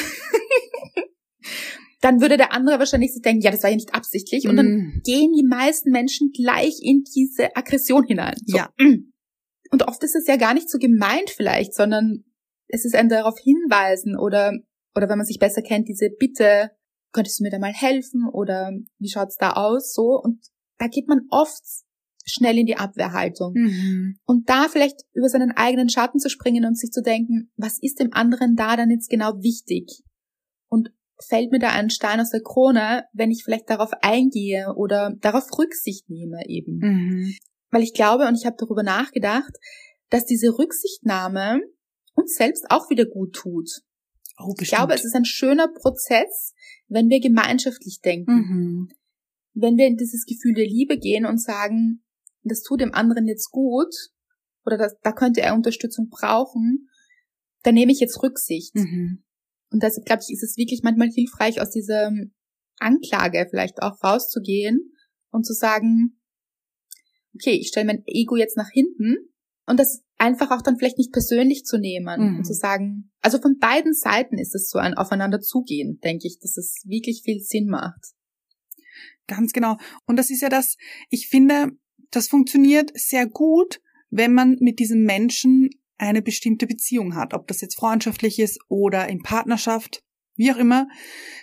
dann würde der andere wahrscheinlich sich denken, ja, das war ja nicht absichtlich. Und dann Mhm. gehen die meisten Menschen gleich in diese Aggression hinein. So. Ja. Und oft ist es ja gar nicht so gemeint vielleicht, sondern es ist ein darauf hinweisen oder, oder wenn man sich besser kennt, diese Bitte, könntest du mir da mal helfen oder wie schaut's da aus, so. Und da geht man oft schnell in die Abwehrhaltung. Mhm. Und da vielleicht über seinen eigenen Schatten zu springen und sich zu denken, was ist dem anderen da dann jetzt genau wichtig? Und fällt mir da ein Stein aus der Krone, wenn ich vielleicht darauf eingehe oder darauf Rücksicht nehme eben? Mhm. Weil ich glaube, und ich habe darüber nachgedacht, dass diese Rücksichtnahme uns selbst auch wieder gut tut. Oh, Ich glaube, es ist ein schöner Prozess, wenn wir gemeinschaftlich denken. Mhm. Wenn wir in dieses Gefühl der Liebe gehen und sagen, das tut dem anderen jetzt gut oder das, da könnte er Unterstützung brauchen, dann nehme ich jetzt Rücksicht. Mhm. Und deshalb glaube ich, ist es wirklich manchmal hilfreich, aus dieser Anklage vielleicht auch rauszugehen und zu sagen, okay, ich stelle mein Ego jetzt nach hinten und das einfach auch dann vielleicht nicht persönlich zu nehmen Mhm. und zu sagen, also von beiden Seiten ist es so ein Aufeinander zugehen, denke ich, dass es wirklich viel Sinn macht. Ganz genau. Und das ist ja das, ich finde, das funktioniert sehr gut, wenn man mit diesem Menschen eine bestimmte Beziehung hat, ob das jetzt freundschaftlich ist oder in Partnerschaft, wie auch immer,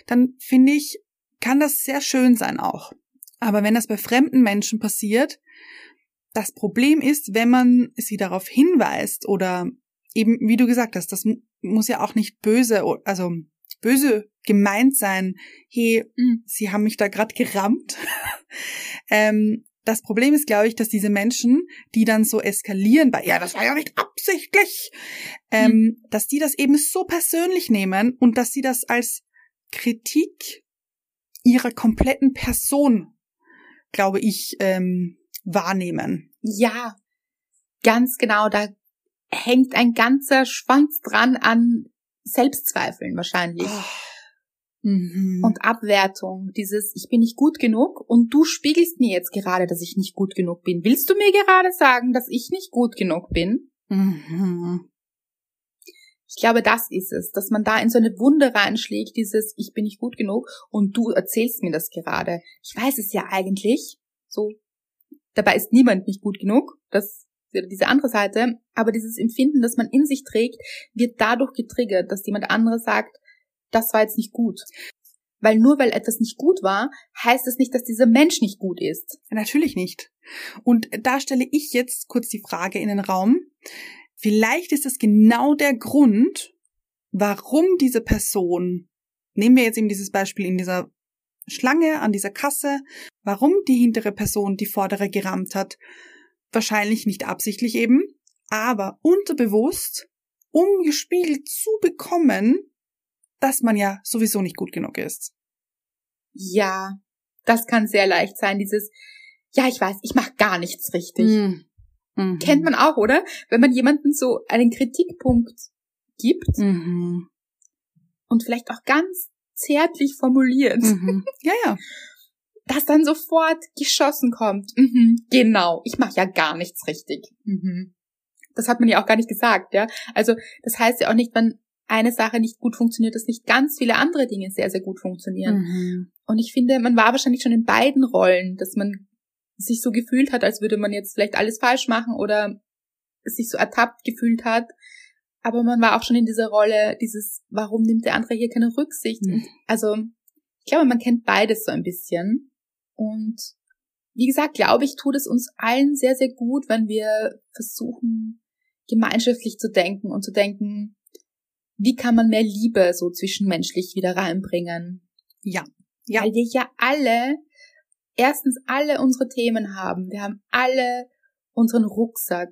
dann finde ich, kann das sehr schön sein auch. Aber wenn das bei fremden Menschen passiert, das Problem ist, wenn man sie darauf hinweist oder eben, wie du gesagt hast, das mu- muss ja auch nicht böse, also böse gemeint sein. Hey, Mhm. sie haben mich da gerade gerammt. ähm, das Problem ist, glaube ich, dass diese Menschen, die dann so eskalieren bei, ja, das war ja nicht absichtlich, ähm, dass die das eben so persönlich nehmen und dass sie das als Kritik ihrer kompletten Person, glaube ich, ähm, wahrnehmen. Ja, ganz genau. Da hängt ein ganzer Schwanz dran an Selbstzweifeln wahrscheinlich. Mhm. Und Abwertung, dieses Ich bin nicht gut genug und du spiegelst mir jetzt gerade, dass ich nicht gut genug bin. Willst du mir gerade sagen, dass ich nicht gut genug bin? mhm. Ich glaube, das ist es, dass man da in so eine Wunde reinschlägt, dieses Ich bin nicht gut genug und du erzählst mir das gerade. Ich weiß es ja eigentlich, so. Dabei ist niemand nicht gut genug, das wäre diese andere Seite, aber dieses Empfinden, das man in sich trägt, wird dadurch getriggert, dass jemand anderes sagt, das war jetzt nicht gut. Weil nur weil etwas nicht gut war, heißt es nicht, dass dieser Mensch nicht gut ist. Natürlich nicht. Und da stelle ich jetzt kurz die Frage in den Raum. Vielleicht ist es genau der Grund, warum diese Person, nehmen wir jetzt eben dieses Beispiel in dieser Schlange an dieser Kasse, warum die hintere Person die vordere gerammt hat. Wahrscheinlich nicht absichtlich eben, aber unterbewusst, um gespiegelt zu bekommen, dass man ja sowieso nicht gut genug ist. Ja, das kann sehr leicht sein, dieses, ja, ich weiß, ich mache gar nichts richtig. Mhm. Kennt man auch, oder? Wenn man jemanden so einen Kritikpunkt gibt Mhm. und vielleicht auch ganz zärtlich formuliert, Mhm. Ja, ja. dass dann sofort geschossen kommt. Mhm, genau, ich mache ja gar nichts richtig. Mhm. Das hat man ja auch gar nicht gesagt, ja. Also das heißt ja auch nicht, wenn eine Sache nicht gut funktioniert, dass nicht ganz viele andere Dinge sehr, sehr gut funktionieren. Mhm. Und ich finde, man war wahrscheinlich schon in beiden Rollen, dass man sich so gefühlt hat, als würde man jetzt vielleicht alles falsch machen oder sich so ertappt gefühlt hat. Aber man war auch schon in dieser Rolle, dieses, warum nimmt der andere hier keine Rücksicht? Mhm. Also, ich glaube, man kennt beides so ein bisschen. Und wie gesagt, glaube ich, tut es uns allen sehr, sehr gut, wenn wir versuchen, gemeinschaftlich zu denken und zu denken, wie kann man mehr Liebe so zwischenmenschlich wieder reinbringen? Ja. Ja. Weil wir ja alle, erstens alle unsere Themen haben. Wir haben alle unseren Rucksack.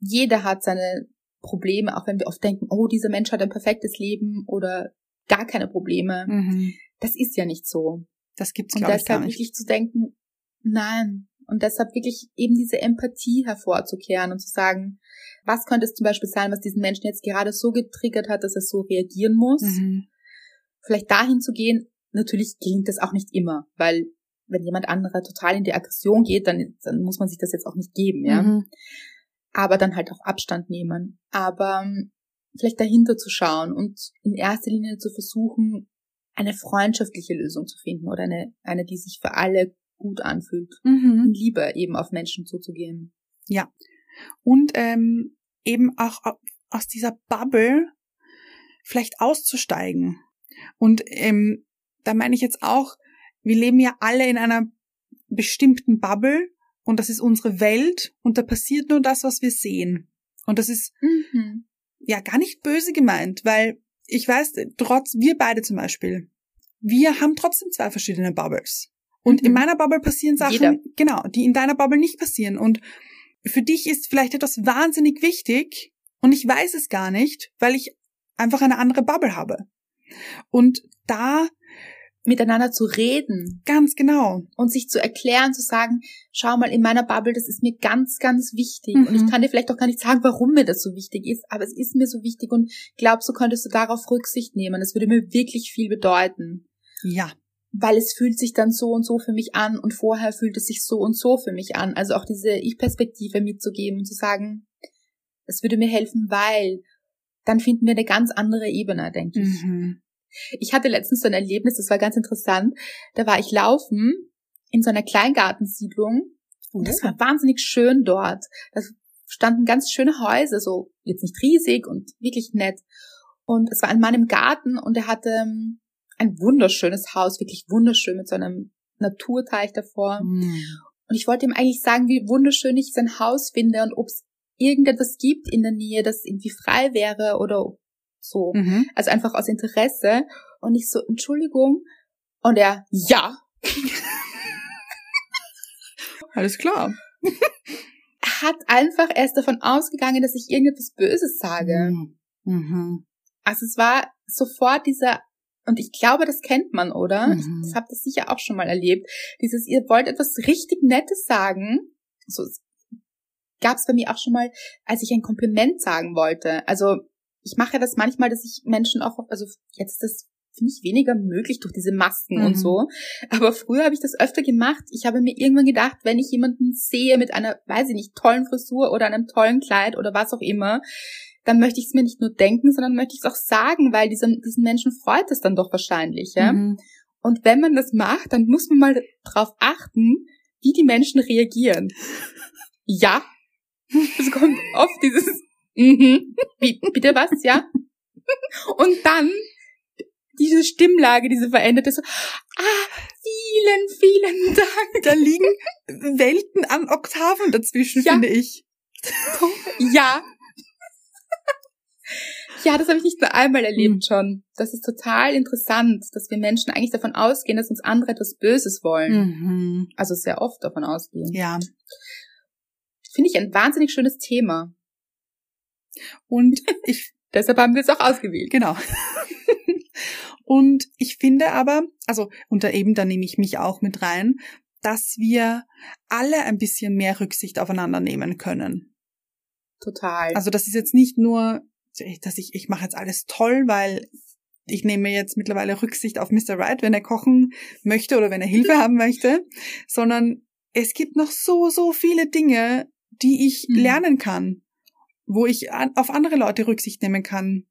Jeder hat seine Probleme, auch wenn wir oft denken, oh, dieser Mensch hat ein perfektes Leben oder gar keine Probleme. Mhm. Das ist ja nicht so. Das gibt's Und glaube ich gar deshalb nicht. wirklich zu denken, nein. Und deshalb wirklich eben diese Empathie hervorzukehren und zu sagen, was könnte es zum Beispiel sein, was diesen Menschen jetzt gerade so getriggert hat, dass er so reagieren muss. Mhm. Vielleicht dahin zu gehen, natürlich gelingt das auch nicht immer, weil wenn jemand anderer total in die Aggression geht, dann, dann muss man sich das jetzt auch nicht geben, ja. Mhm. Aber dann halt auch Abstand nehmen. Aber ähm, vielleicht dahinter zu schauen und in erster Linie zu versuchen, eine freundschaftliche Lösung zu finden oder eine, eine, die sich für alle gut anfühlt. Mhm. Lieber eben auf Menschen zuzugehen. Ja. Und ähm, eben auch au- aus dieser Bubble vielleicht auszusteigen. Und ähm, da meine ich jetzt auch, wir leben ja alle in einer bestimmten Bubble und das ist unsere Welt und da passiert nur das, was wir sehen. Und das ist Mhm. ja gar nicht böse gemeint, weil ich weiß, trotz, wir beide zum Beispiel, wir haben trotzdem zwei verschiedene Bubbles. Und Mhm. in meiner Bubble passieren Sachen, Jeder. genau, die in deiner Bubble nicht passieren. Und für dich ist vielleicht etwas wahnsinnig wichtig und ich weiß es gar nicht, weil ich einfach eine andere Bubble habe. Und da Miteinander zu reden ganz genau. und sich zu erklären, zu sagen, schau mal, in meiner Bubble, das ist mir ganz, ganz wichtig. Mhm. Und ich kann dir vielleicht auch gar nicht sagen, warum mir das so wichtig ist, aber es ist mir so wichtig und glaubst du, könntest du darauf Rücksicht nehmen. Das würde mir wirklich viel bedeuten. Ja. Weil es fühlt sich dann so und so für mich an und vorher fühlt es sich so und so für mich an. Also auch diese Ich-Perspektive mitzugeben und zu sagen, es würde mir helfen, weil dann finden wir eine ganz andere Ebene, denke ich. Mhm. Ich hatte letztens so ein Erlebnis, das war ganz interessant. Da war ich laufen in so einer Kleingartensiedlung und das war wahnsinnig schön dort. Da standen ganz schöne Häuser, so jetzt nicht riesig und wirklich nett. Und es war ein Mann im Garten und er hatte ähm, ein wunderschönes Haus, wirklich wunderschön mit so einem Naturteich davor. Mhm. Und ich wollte ihm eigentlich sagen, wie wunderschön ich sein Haus finde und ob es irgendetwas gibt in der Nähe, das irgendwie frei wäre oder so. Mhm. Also einfach aus Interesse. Und ich so, Entschuldigung. Und er, ja. Alles klar. Er hat einfach erst davon ausgegangen, dass ich irgendetwas Böses sage. Mhm. Mhm. Also es war sofort dieser, und ich glaube, das kennt man, oder? Mhm. Ich, das habt ihr sicher auch schon mal erlebt. Dieses, ihr wollt etwas richtig Nettes sagen. So gab es bei mir auch schon mal, als ich ein Kompliment sagen wollte. Also ich mache das manchmal, dass ich Menschen auch, also jetzt ist das finde ich weniger möglich durch diese Masken Mhm. und so. Aber früher habe ich das öfter gemacht. Ich habe mir irgendwann gedacht, wenn ich jemanden sehe mit einer, weiß ich nicht, tollen Frisur oder einem tollen Kleid oder was auch immer, dann möchte ich es mir nicht nur denken, sondern möchte ich es auch sagen, weil diesem, diesen Menschen freut es dann doch wahrscheinlich. Ja? Mhm. Und wenn man das macht, dann muss man mal drauf achten, wie die Menschen reagieren. Ja. Es kommt oft dieses, mhm, Bi- bitte was, ja? Und dann diese Stimmlage, diese veränderte so, ah, vielen, vielen Dank. Da liegen Welten an Oktaven dazwischen, Ja. finde ich. Ja. Ja, das habe ich nicht nur einmal erlebt Hm. schon. Das ist total interessant, dass wir Menschen eigentlich davon ausgehen, dass uns andere etwas Böses wollen. Mhm. Also sehr oft davon ausgehen. Ja. Finde ich ein wahnsinnig schönes Thema. Und ich, Deshalb haben wir es auch ausgewählt. genau. Und ich finde aber, also unter eben, da nehme ich mich auch mit rein, dass wir alle ein bisschen mehr Rücksicht aufeinander nehmen können. Total. Also das ist jetzt nicht nur, dass ich, ich mache jetzt alles toll, weil ich nehme jetzt mittlerweile Rücksicht auf Mr. Wright, wenn er kochen möchte oder wenn er Hilfe haben möchte, sondern es gibt noch so, so viele Dinge, die ich Mhm. lernen kann, wo ich an, auf andere Leute Rücksicht nehmen kann.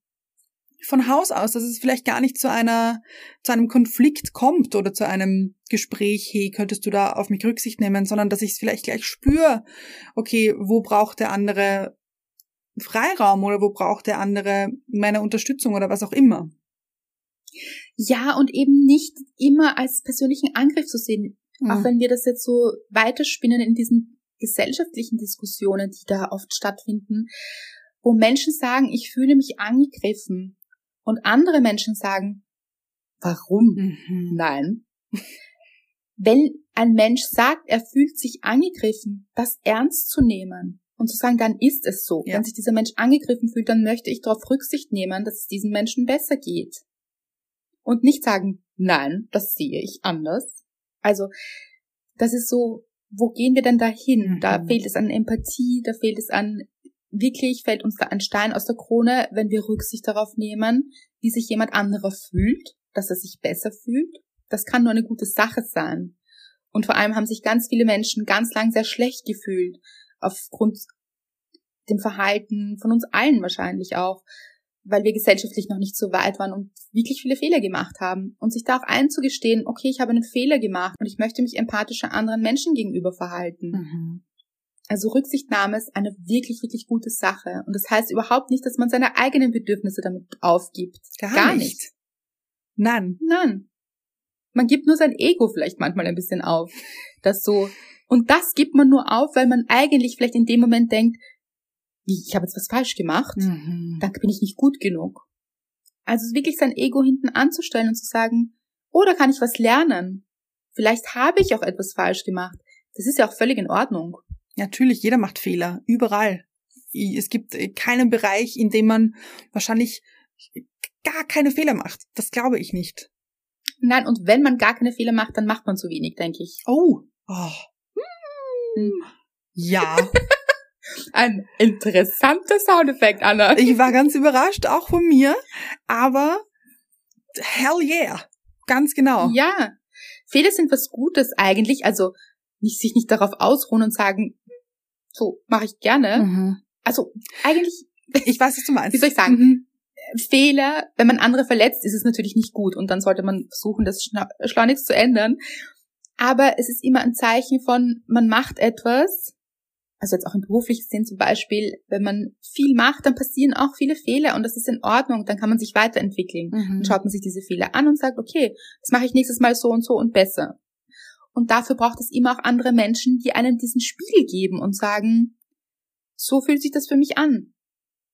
Von Haus aus, dass es vielleicht gar nicht zu einer, zu einem Konflikt kommt oder zu einem Gespräch, hey, könntest du da auf mich Rücksicht nehmen, sondern dass ich es vielleicht gleich spüre, okay, wo braucht der andere Freiraum oder wo braucht der andere meine Unterstützung oder was auch immer. ja, und eben nicht immer als persönlichen Angriff zu sehen. Auch Mhm. wenn wir das jetzt so weiterspinnen in diesen gesellschaftlichen Diskussionen, die da oft stattfinden, wo Menschen sagen, ich fühle mich angegriffen und andere Menschen sagen, warum? Mhm. Nein. Wenn ein Mensch sagt, er fühlt sich angegriffen, das ernst zu nehmen und zu sagen, dann ist es so. Ja. Wenn sich dieser Mensch angegriffen fühlt, dann möchte ich darauf Rücksicht nehmen, dass es diesem Menschen besser geht. und nicht sagen, nein, das sehe ich anders. Also, das ist so, wo gehen wir denn dahin? Mhm. Da fehlt es an Empathie, da fehlt es an, wirklich fällt uns da ein Stein aus der Krone, wenn wir Rücksicht darauf nehmen, wie sich jemand anderer fühlt, dass er sich besser fühlt. Das kann nur eine gute Sache sein. Und vor allem haben sich ganz viele Menschen ganz lang sehr schlecht gefühlt, aufgrund dem Verhalten von uns allen wahrscheinlich auch, weil wir gesellschaftlich noch nicht so weit waren und wirklich viele Fehler gemacht haben. Und sich da auch einzugestehen, okay, ich habe einen Fehler gemacht und ich möchte mich empathischer anderen Menschen gegenüber verhalten. Mhm. Also Rücksichtnahme ist eine wirklich, wirklich gute Sache. Und das heißt überhaupt nicht, dass man seine eigenen Bedürfnisse damit aufgibt. Gar, Gar nicht. nicht. Nein. Nein. Man gibt nur sein Ego vielleicht manchmal ein bisschen auf. Das so. Und das gibt man nur auf, weil man eigentlich vielleicht in dem Moment denkt, ich habe jetzt was falsch gemacht, mhm. dann bin ich nicht gut genug. Also wirklich sein Ego hinten anzustellen und zu sagen, oder oh, kann ich was lernen? Vielleicht habe ich auch etwas falsch gemacht. Das ist ja auch völlig in Ordnung. Natürlich, jeder macht Fehler, überall. Es gibt äh, keinen Bereich, in dem man wahrscheinlich gar keine Fehler macht. Das glaube ich nicht. Nein, und wenn man gar keine Fehler macht, dann macht man zu wenig, denke ich. Oh. oh. Hm. Ja. Ein interessanter Soundeffekt, Anna. Ich war ganz überrascht, auch von mir, aber hell yeah. Ganz genau. Ja. Fehler sind was Gutes eigentlich, also nicht, sich nicht darauf ausruhen und sagen, so, mache ich gerne. Mhm. Also eigentlich. Ich weiß, was du meinst. Wie soll ich sagen? Mhm. Fehler, wenn man andere verletzt, ist es natürlich nicht gut und dann sollte man versuchen, das schleunigst zu ändern. Aber es ist immer ein Zeichen von, man macht etwas, also jetzt auch im beruflichen Sinn zum Beispiel, wenn man viel macht, dann passieren auch viele Fehler und das ist in Ordnung, dann kann man sich weiterentwickeln. Mhm. Dann schaut man sich diese Fehler an und sagt, okay, das mache ich nächstes Mal so und so und besser. Und dafür braucht es immer auch andere Menschen, die einem diesen Spiegel geben und sagen, so fühlt sich das für mich an.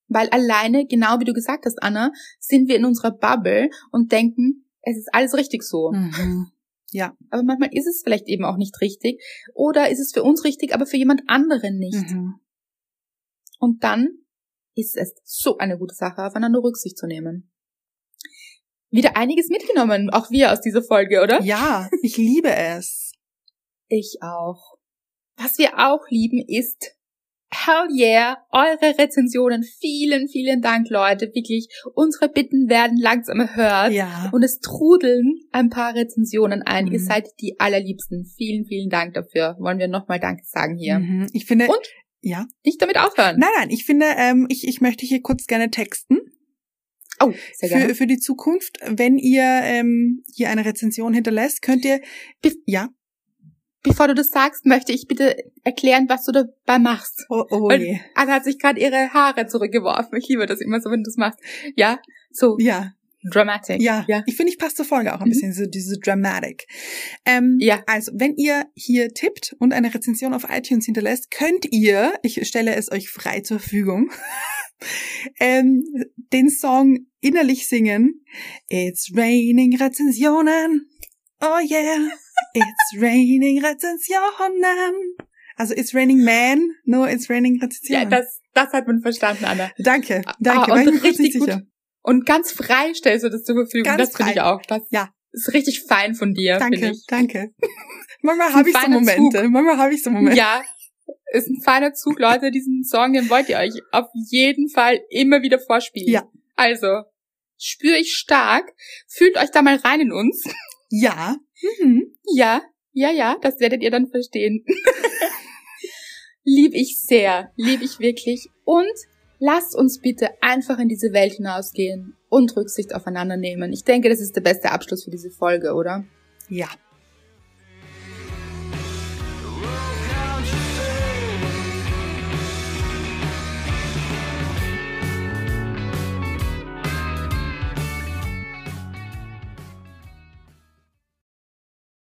Weil alleine, genau wie du gesagt hast, Anna, sind wir in unserer Bubble und denken, es ist alles richtig so. Mhm. Ja. Aber manchmal ist es vielleicht eben auch nicht richtig. Oder ist es für uns richtig, aber für jemand anderen nicht. Mhm. Und dann ist es so eine gute Sache, aufeinander Rücksicht zu nehmen. Wieder einiges mitgenommen, auch wir aus dieser Folge, oder? Ja, ich liebe es. Ich auch. Was wir auch lieben ist Hell yeah, eure Rezensionen. Vielen, vielen Dank, Leute. Wirklich, unsere Bitten werden langsam erhört. Ja. Und es trudeln ein paar Rezensionen ein. Mhm. Ihr seid die allerliebsten. Vielen, vielen Dank dafür. Wollen wir nochmal Danke sagen hier. Mhm. Ich finde. Und? Ja. Nicht damit aufhören. Nein, nein, ich finde, ähm, ich, ich möchte hier kurz gerne texten. Oh, sehr gerne. Für, für die Zukunft, wenn ihr ähm, hier eine Rezension hinterlässt, könnt ihr. Ja bevor du das sagst, möchte ich bitte erklären, was du dabei machst. Oh, oh Weil Anna hat sich gerade ihre Haare zurückgeworfen. Ich liebe das immer so, wenn du das machst. Ja, so. Ja. Dramatic. Ja, ja. Ich finde, ich passt zur Folge auch ein mhm. bisschen, so diese Dramatic. Ähm, ja. Also, wenn ihr hier tippt und eine Rezension auf iTunes hinterlässt, könnt ihr, ich stelle es euch frei zur Verfügung, ähm, den Song innerlich singen. It's raining Rezensionen. Oh yeah. It's raining Rezensionen. Also It's raining man, no It's raining Rezensionen. Ja, das, das hat man verstanden, Anna. Danke, danke. Ah, und ich richtig gut. Sicher. Und ganz frei stellst du das zur Verfügung. Ganz das finde ich auch. Das ja. ist richtig fein von dir. Danke, danke. Manchmal habe ich so Momente. Zug. Manchmal habe ich so Momente. Ja, ist ein feiner Zug, Leute. Diesen Song, den wollt ihr euch auf jeden Fall immer wieder vorspielen. Ja. Also, spüre ich stark. Fühlt euch da mal rein in uns. Ja. Mhm. Ja, ja, ja, das werdet ihr dann verstehen. lieb ich sehr, lieb ich wirklich. Und lasst uns bitte einfach in diese Welt hinausgehen und Rücksicht aufeinander nehmen. Ich denke, das ist der beste Abschluss für diese Folge, oder? Ja.